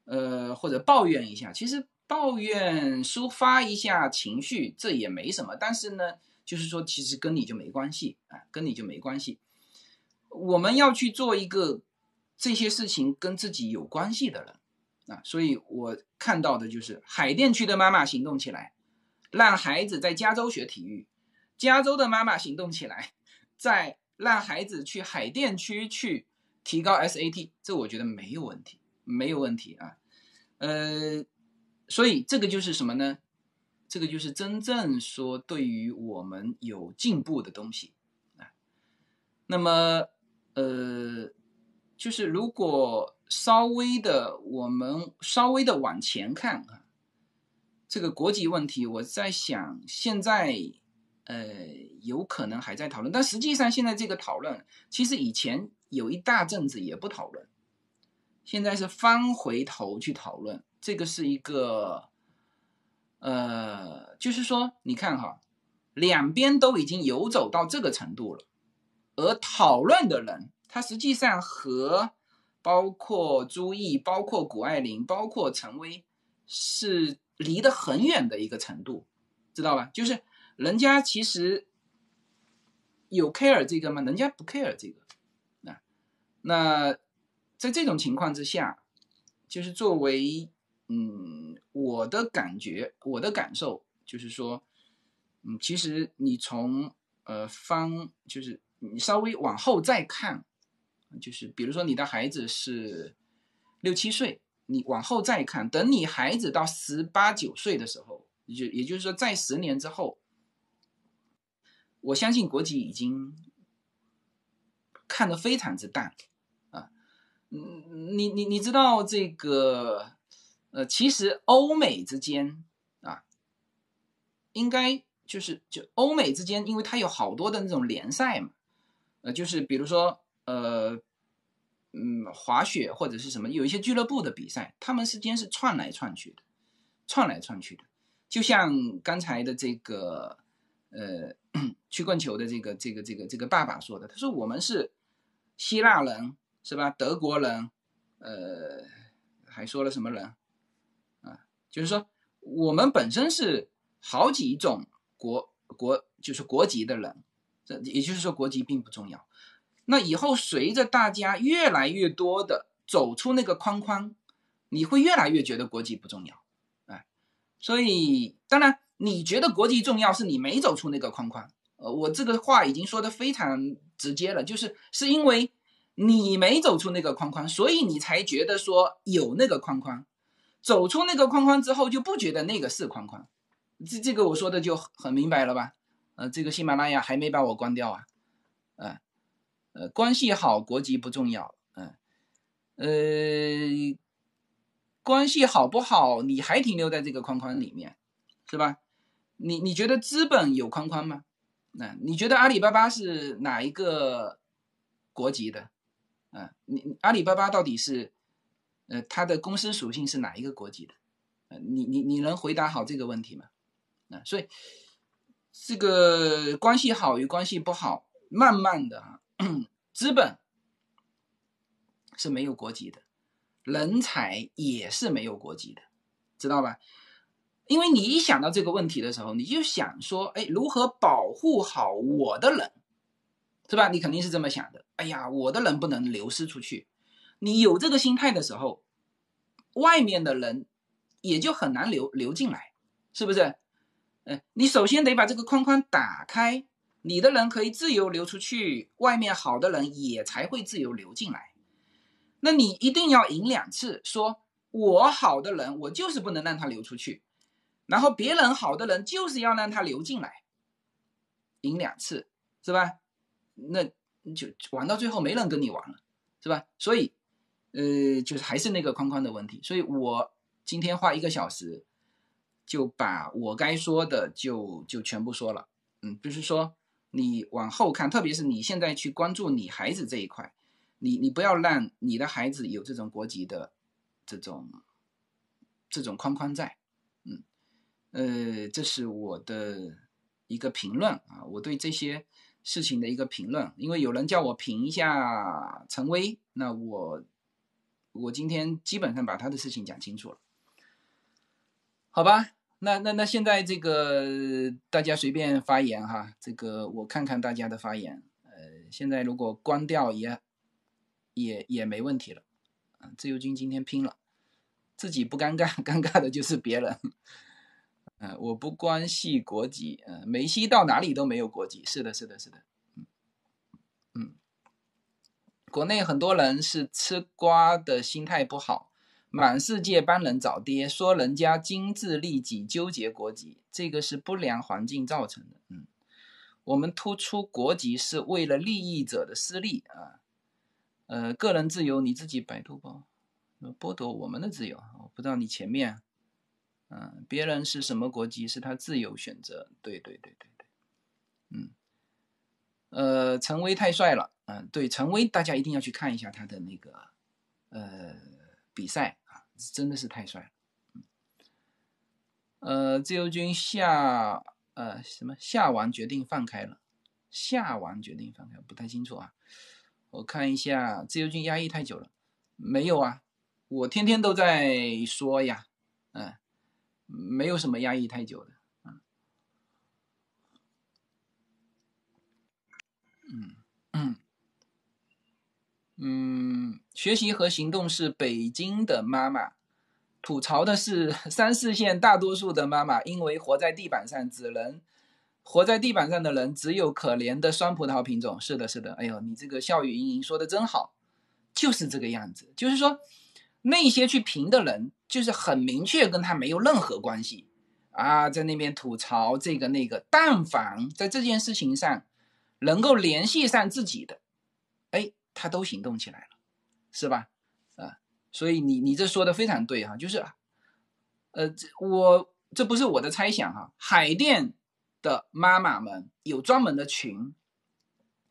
Speaker 1: 呃，或者抱怨一下。其实抱怨抒发一下情绪，这也没什么。但是呢，就是说其实跟你就没关系啊，跟你就没关系。我们要去做一个。这些事情跟自己有关系的人啊，所以我看到的就是海淀区的妈妈行动起来，让孩子在加州学体育；加州的妈妈行动起来，在让孩子去海淀区去提高 SAT，这我觉得没有问题，没有问题啊。呃，所以这个就是什么呢？这个就是真正说对于我们有进步的东西啊。那么，呃。就是如果稍微的，我们稍微的往前看啊，这个国籍问题，我在想，现在呃有可能还在讨论，但实际上现在这个讨论，其实以前有一大阵子也不讨论，现在是翻回头去讨论，这个是一个呃，就是说，你看哈，两边都已经游走到这个程度了，而讨论的人。他实际上和包括朱毅、包括谷爱凌、包括陈薇是离得很远的一个程度，知道吧？就是人家其实有 care 这个吗？人家不 care 这个。那那在这种情况之下，就是作为嗯我的感觉，我的感受就是说，嗯，其实你从呃方就是你稍微往后再看。就是比如说你的孩子是六七岁，你往后再看，等你孩子到十八九岁的时候，就也就是说在十年之后，我相信国籍已经看得非常之淡啊。嗯，你你你知道这个呃，其实欧美之间啊，应该就是就欧美之间，因为它有好多的那种联赛嘛，呃，就是比如说。呃，嗯，滑雪或者是什么，有一些俱乐部的比赛，他们之间是串来串去的，串来串去的，就像刚才的这个呃曲棍球的这个这个这个这个爸爸说的，他说我们是希腊人是吧？德国人，呃，还说了什么人？就是说我们本身是好几种国国就是国籍的人，这也就是说国籍并不重要。那以后随着大家越来越多的走出那个框框，你会越来越觉得国籍不重要，哎，所以当然你觉得国籍重要，是你没走出那个框框。呃，我这个话已经说的非常直接了，就是是因为你没走出那个框框，所以你才觉得说有那个框框。走出那个框框之后，就不觉得那个是框框。这这个我说的就很明白了吧？呃，这个喜马拉雅还没把我关掉啊。呃，呃，关系好，国籍不重要。嗯，呃，关系好不好，你还停留在这个框框里面，是吧？你你觉得资本有框框吗？那你觉得阿里巴巴是哪一个国籍的？啊，你阿里巴巴到底是，呃，它的公司属性是哪一个国籍的？呃，你你你能回答好这个问题吗？啊，所以这个关系好与关系不好，慢慢的啊，资本。是没有国籍的，人才也是没有国籍的，知道吧？因为你一想到这个问题的时候，你就想说，哎，如何保护好我的人，是吧？你肯定是这么想的。哎呀，我的人不能流失出去。你有这个心态的时候，外面的人也就很难流流进来，是不是？嗯，你首先得把这个框框打开，你的人可以自由流出去，外面好的人也才会自由流进来。那你一定要赢两次，说我好的人，我就是不能让他流出去，然后别人好的人就是要让他流进来，赢两次是吧？那就玩到最后没人跟你玩了，是吧？所以，呃，就是还是那个框框的问题。所以我今天花一个小时，就把我该说的就就全部说了。嗯，就是说你往后看，特别是你现在去关注你孩子这一块。你你不要让你的孩子有这种国籍的这种这种框框在，嗯，呃，这是我的一个评论啊，我对这些事情的一个评论。因为有人叫我评一下陈威，那我我今天基本上把他的事情讲清楚了，好吧？那那那现在这个大家随便发言哈，这个我看看大家的发言。呃，现在如果关掉也。也也没问题了，啊，自由军今天拼了，自己不尴尬，尴尬的就是别人。嗯，我不关系国籍，嗯，梅西到哪里都没有国籍，是的，是的，是的，嗯嗯，国内很多人是吃瓜的心态不好，满世界帮人找爹，说人家精致利己，纠结国籍，这个是不良环境造成的。嗯，我们突出国籍是为了利益者的私利啊。呃，个人自由你自己百度吧，剥夺我们的自由。我不知道你前面，嗯，别人是什么国籍是他自由选择。对对对对呃，陈威太帅了，嗯，对，陈威大家一定要去看一下他的那个呃比赛啊，真的是太帅了。呃，自由军下呃什么下完决定放开了，下完决定放开，不太清楚啊。我看一下，自由军压抑太久了，没有啊，我天天都在说呀，嗯，没有什么压抑太久的，嗯，嗯嗯嗯，学习和行动是北京的妈妈吐槽的是 三四线大多数的妈妈，因为活在地板上，只能。活在地板上的人只有可怜的酸葡萄品种。是的，是的。哎呦，你这个笑语盈盈说的真好，就是这个样子。就是说，那些去评的人，就是很明确跟他没有任何关系啊，在那边吐槽这个那个。但凡在这件事情上能够联系上自己的，哎，他都行动起来了，是吧？啊，所以你你这说的非常对哈，就是，呃，这我这不是我的猜想哈，海淀。的妈妈们有专门的群，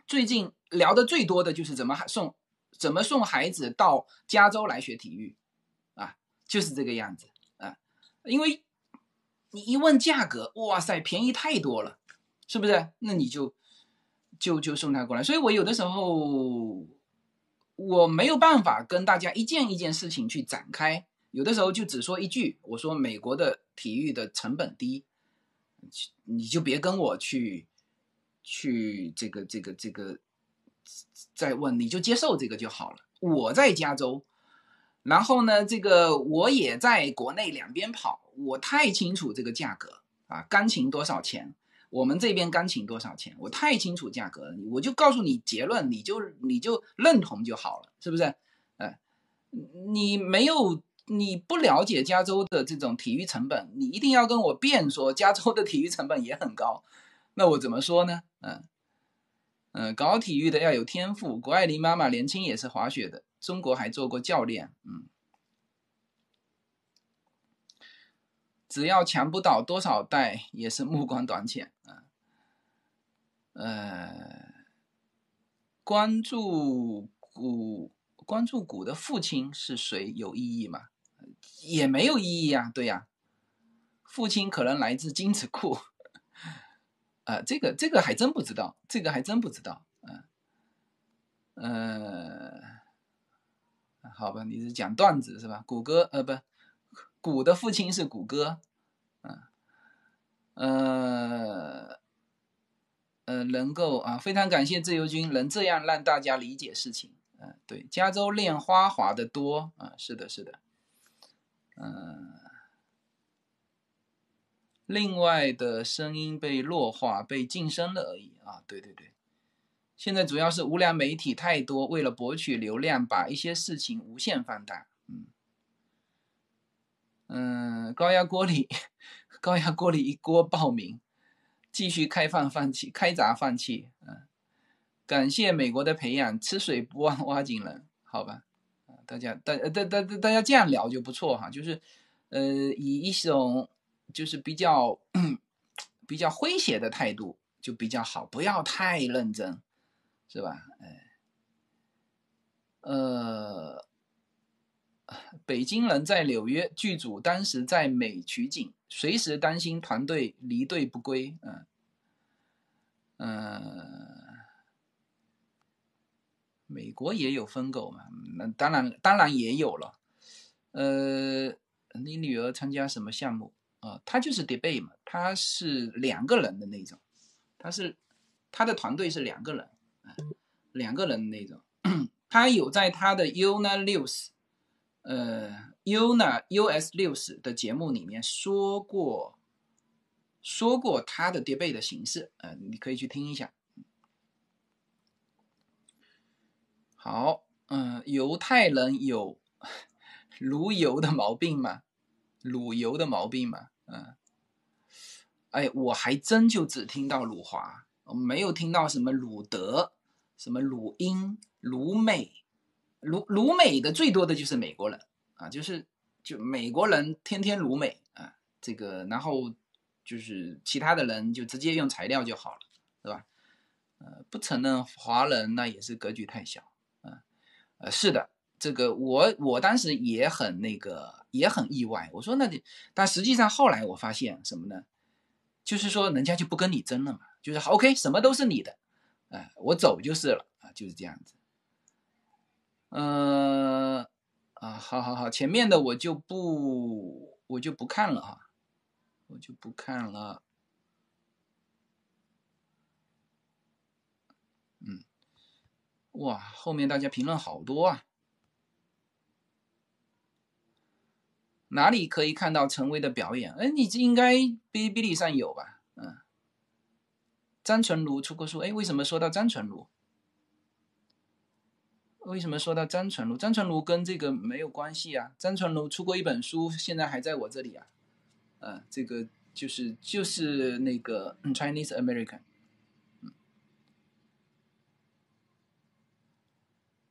Speaker 1: 最近聊的最多的就是怎么送怎么送孩子到加州来学体育，啊，就是这个样子啊，因为你一问价格，哇塞，便宜太多了，是不是？那你就就就送他过来。所以我有的时候我没有办法跟大家一件一件事情去展开，有的时候就只说一句，我说美国的体育的成本低。你就别跟我去，去这个这个这个再问，你就接受这个就好了。我在加州，然后呢，这个我也在国内两边跑，我太清楚这个价格啊，钢琴多少钱？我们这边钢琴多少钱？我太清楚价格了，我就告诉你结论，你就你就认同就好了，是不是？哎，你没有你不了解加州的这种体育成本，你一定要跟我辩说加州的体育成本也很高，那我怎么说呢？嗯嗯，搞体育的要有天赋。谷爱凌妈妈年轻也是滑雪的，中国还做过教练，嗯。只要强不倒多少代，也是目光短浅。呃，关注古关注古的父亲是谁有意义吗？也没有意义啊，对呀。父亲可能来自精子库，啊，这个这个还真不知道，这个还真不知道，嗯，呃，好吧，你是讲段子是吧？谷歌呃不。谷的父亲是谷歌，嗯，呃，呃，呃能够啊，非常感谢自由军能这样让大家理解事情，嗯，对，加州练花滑的多啊，是的，是的，嗯，另外的声音被弱化、被晋升了而已啊，对对对，现在主要是无良媒体太多，为了博取流量，把一些事情无限放大。嗯，嗯高压锅里，高压锅里一锅爆名，继续开放放弃，开闸放弃。嗯，感谢美国的培养，吃水不忘挖井人，好吧？大家，大，大，大，大家这样聊就不错哈，就是，呃，以一种就是比较 比较诙谐的态度就比较好，不要太认真，是吧？哎，呃。北京人在纽约，剧组当时在美取景，随时担心团队离队不归。嗯嗯，美国也有疯狗嘛？那当然，当然也有了。呃，你女儿参加什么项目啊？她就是 debate 嘛，她是两个人的那种，她是她的团队是两个人，两个人那种。她有在她的 UNA News。呃，U 呢？US 六十的节目里面说过，说过他的叠倍的形式，呃，你可以去听一下。好，嗯，犹太人有卤油的毛病吗？卤油的毛病吗？嗯，哎，我还真就只听到鲁华，没有听到什么鲁德、什么鲁英、鲁美。鲁鲁美的最多的就是美国人啊，就是就美国人天天鲁美啊，这个然后就是其他的人就直接用材料就好了，是吧？呃，不承认华人那也是格局太小啊。呃，是的，这个我我当时也很那个也很意外，我说那你，但实际上后来我发现什么呢？就是说人家就不跟你争了嘛，就是 OK，什么都是你的，哎，我走就是了啊，就是这样子。嗯啊，好好好，前面的我就不我就不看了哈，我就不看了。嗯，哇，后面大家评论好多啊，哪里可以看到陈威的表演？哎，你这应该哔哩哔哩上有吧？嗯，张纯如出过书，哎，为什么说到张纯如？为什么说到张纯如？张纯如跟这个没有关系啊。张纯如出过一本书，现在还在我这里啊。嗯，这个就是就是那个 Chinese American。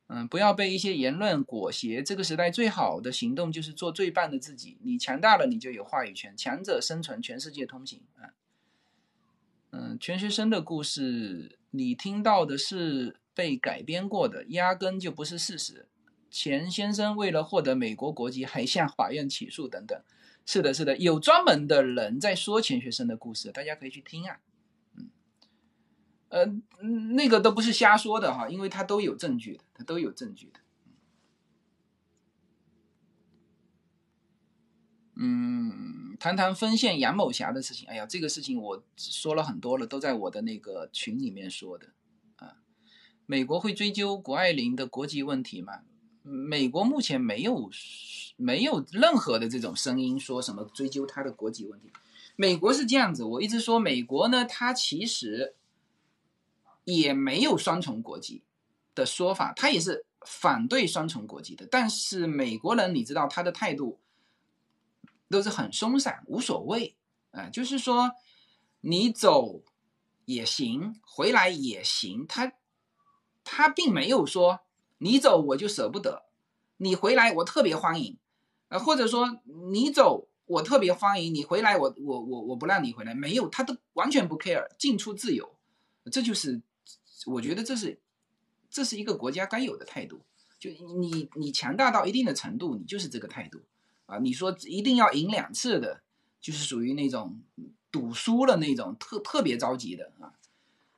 Speaker 1: 嗯，不要被一些言论裹挟。这个时代最好的行动就是做最棒的自己。你强大了，你就有话语权。强者生存，全世界通行。啊，嗯，全学生的故事，你听到的是。被改编过的压根就不是事实。钱先生为了获得美国国籍，还向法院起诉等等。是的，是的，有专门的人在说钱学森的故事，大家可以去听啊。嗯，呃，那个都不是瞎说的哈，因为他都有证据的，他都有证据的。嗯，谈谈分线杨某霞的事情。哎呀，这个事情我说了很多了，都在我的那个群里面说的。美国会追究谷爱凌的国籍问题吗？美国目前没有没有任何的这种声音说什么追究她的国籍问题。美国是这样子，我一直说美国呢，它其实也没有双重国籍的说法，它也是反对双重国籍的。但是美国人，你知道他的态度都是很松散，无所谓啊、就是说你走也行，回来也行，他他并没有说你走我就舍不得，你回来我特别欢迎，呃，或者说你走我特别欢迎，你回来我我我我不让你回来，没有，他都完全不 care，进出自由，这就是我觉得这是这是一个国家该有的态度，就你你强大到一定的程度，你就是这个态度。啊，你说一定要赢两次的，就是属于那种赌输了那种特特别着急的啊，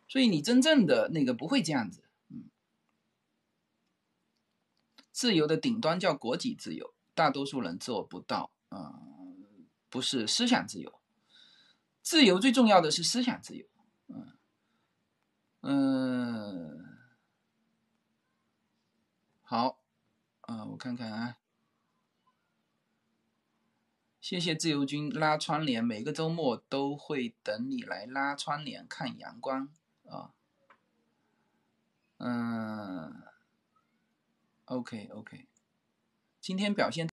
Speaker 1: 所以你真正的那个不会这样子。自由的顶端叫国际自由，大多数人做不到啊、不是思想自由。自由最重要的是思想自由，嗯嗯，好，啊、我看看啊，谢谢自由军拉窗帘，每个周末都会等你来拉窗帘看阳光啊，嗯。OK OK，今天表现。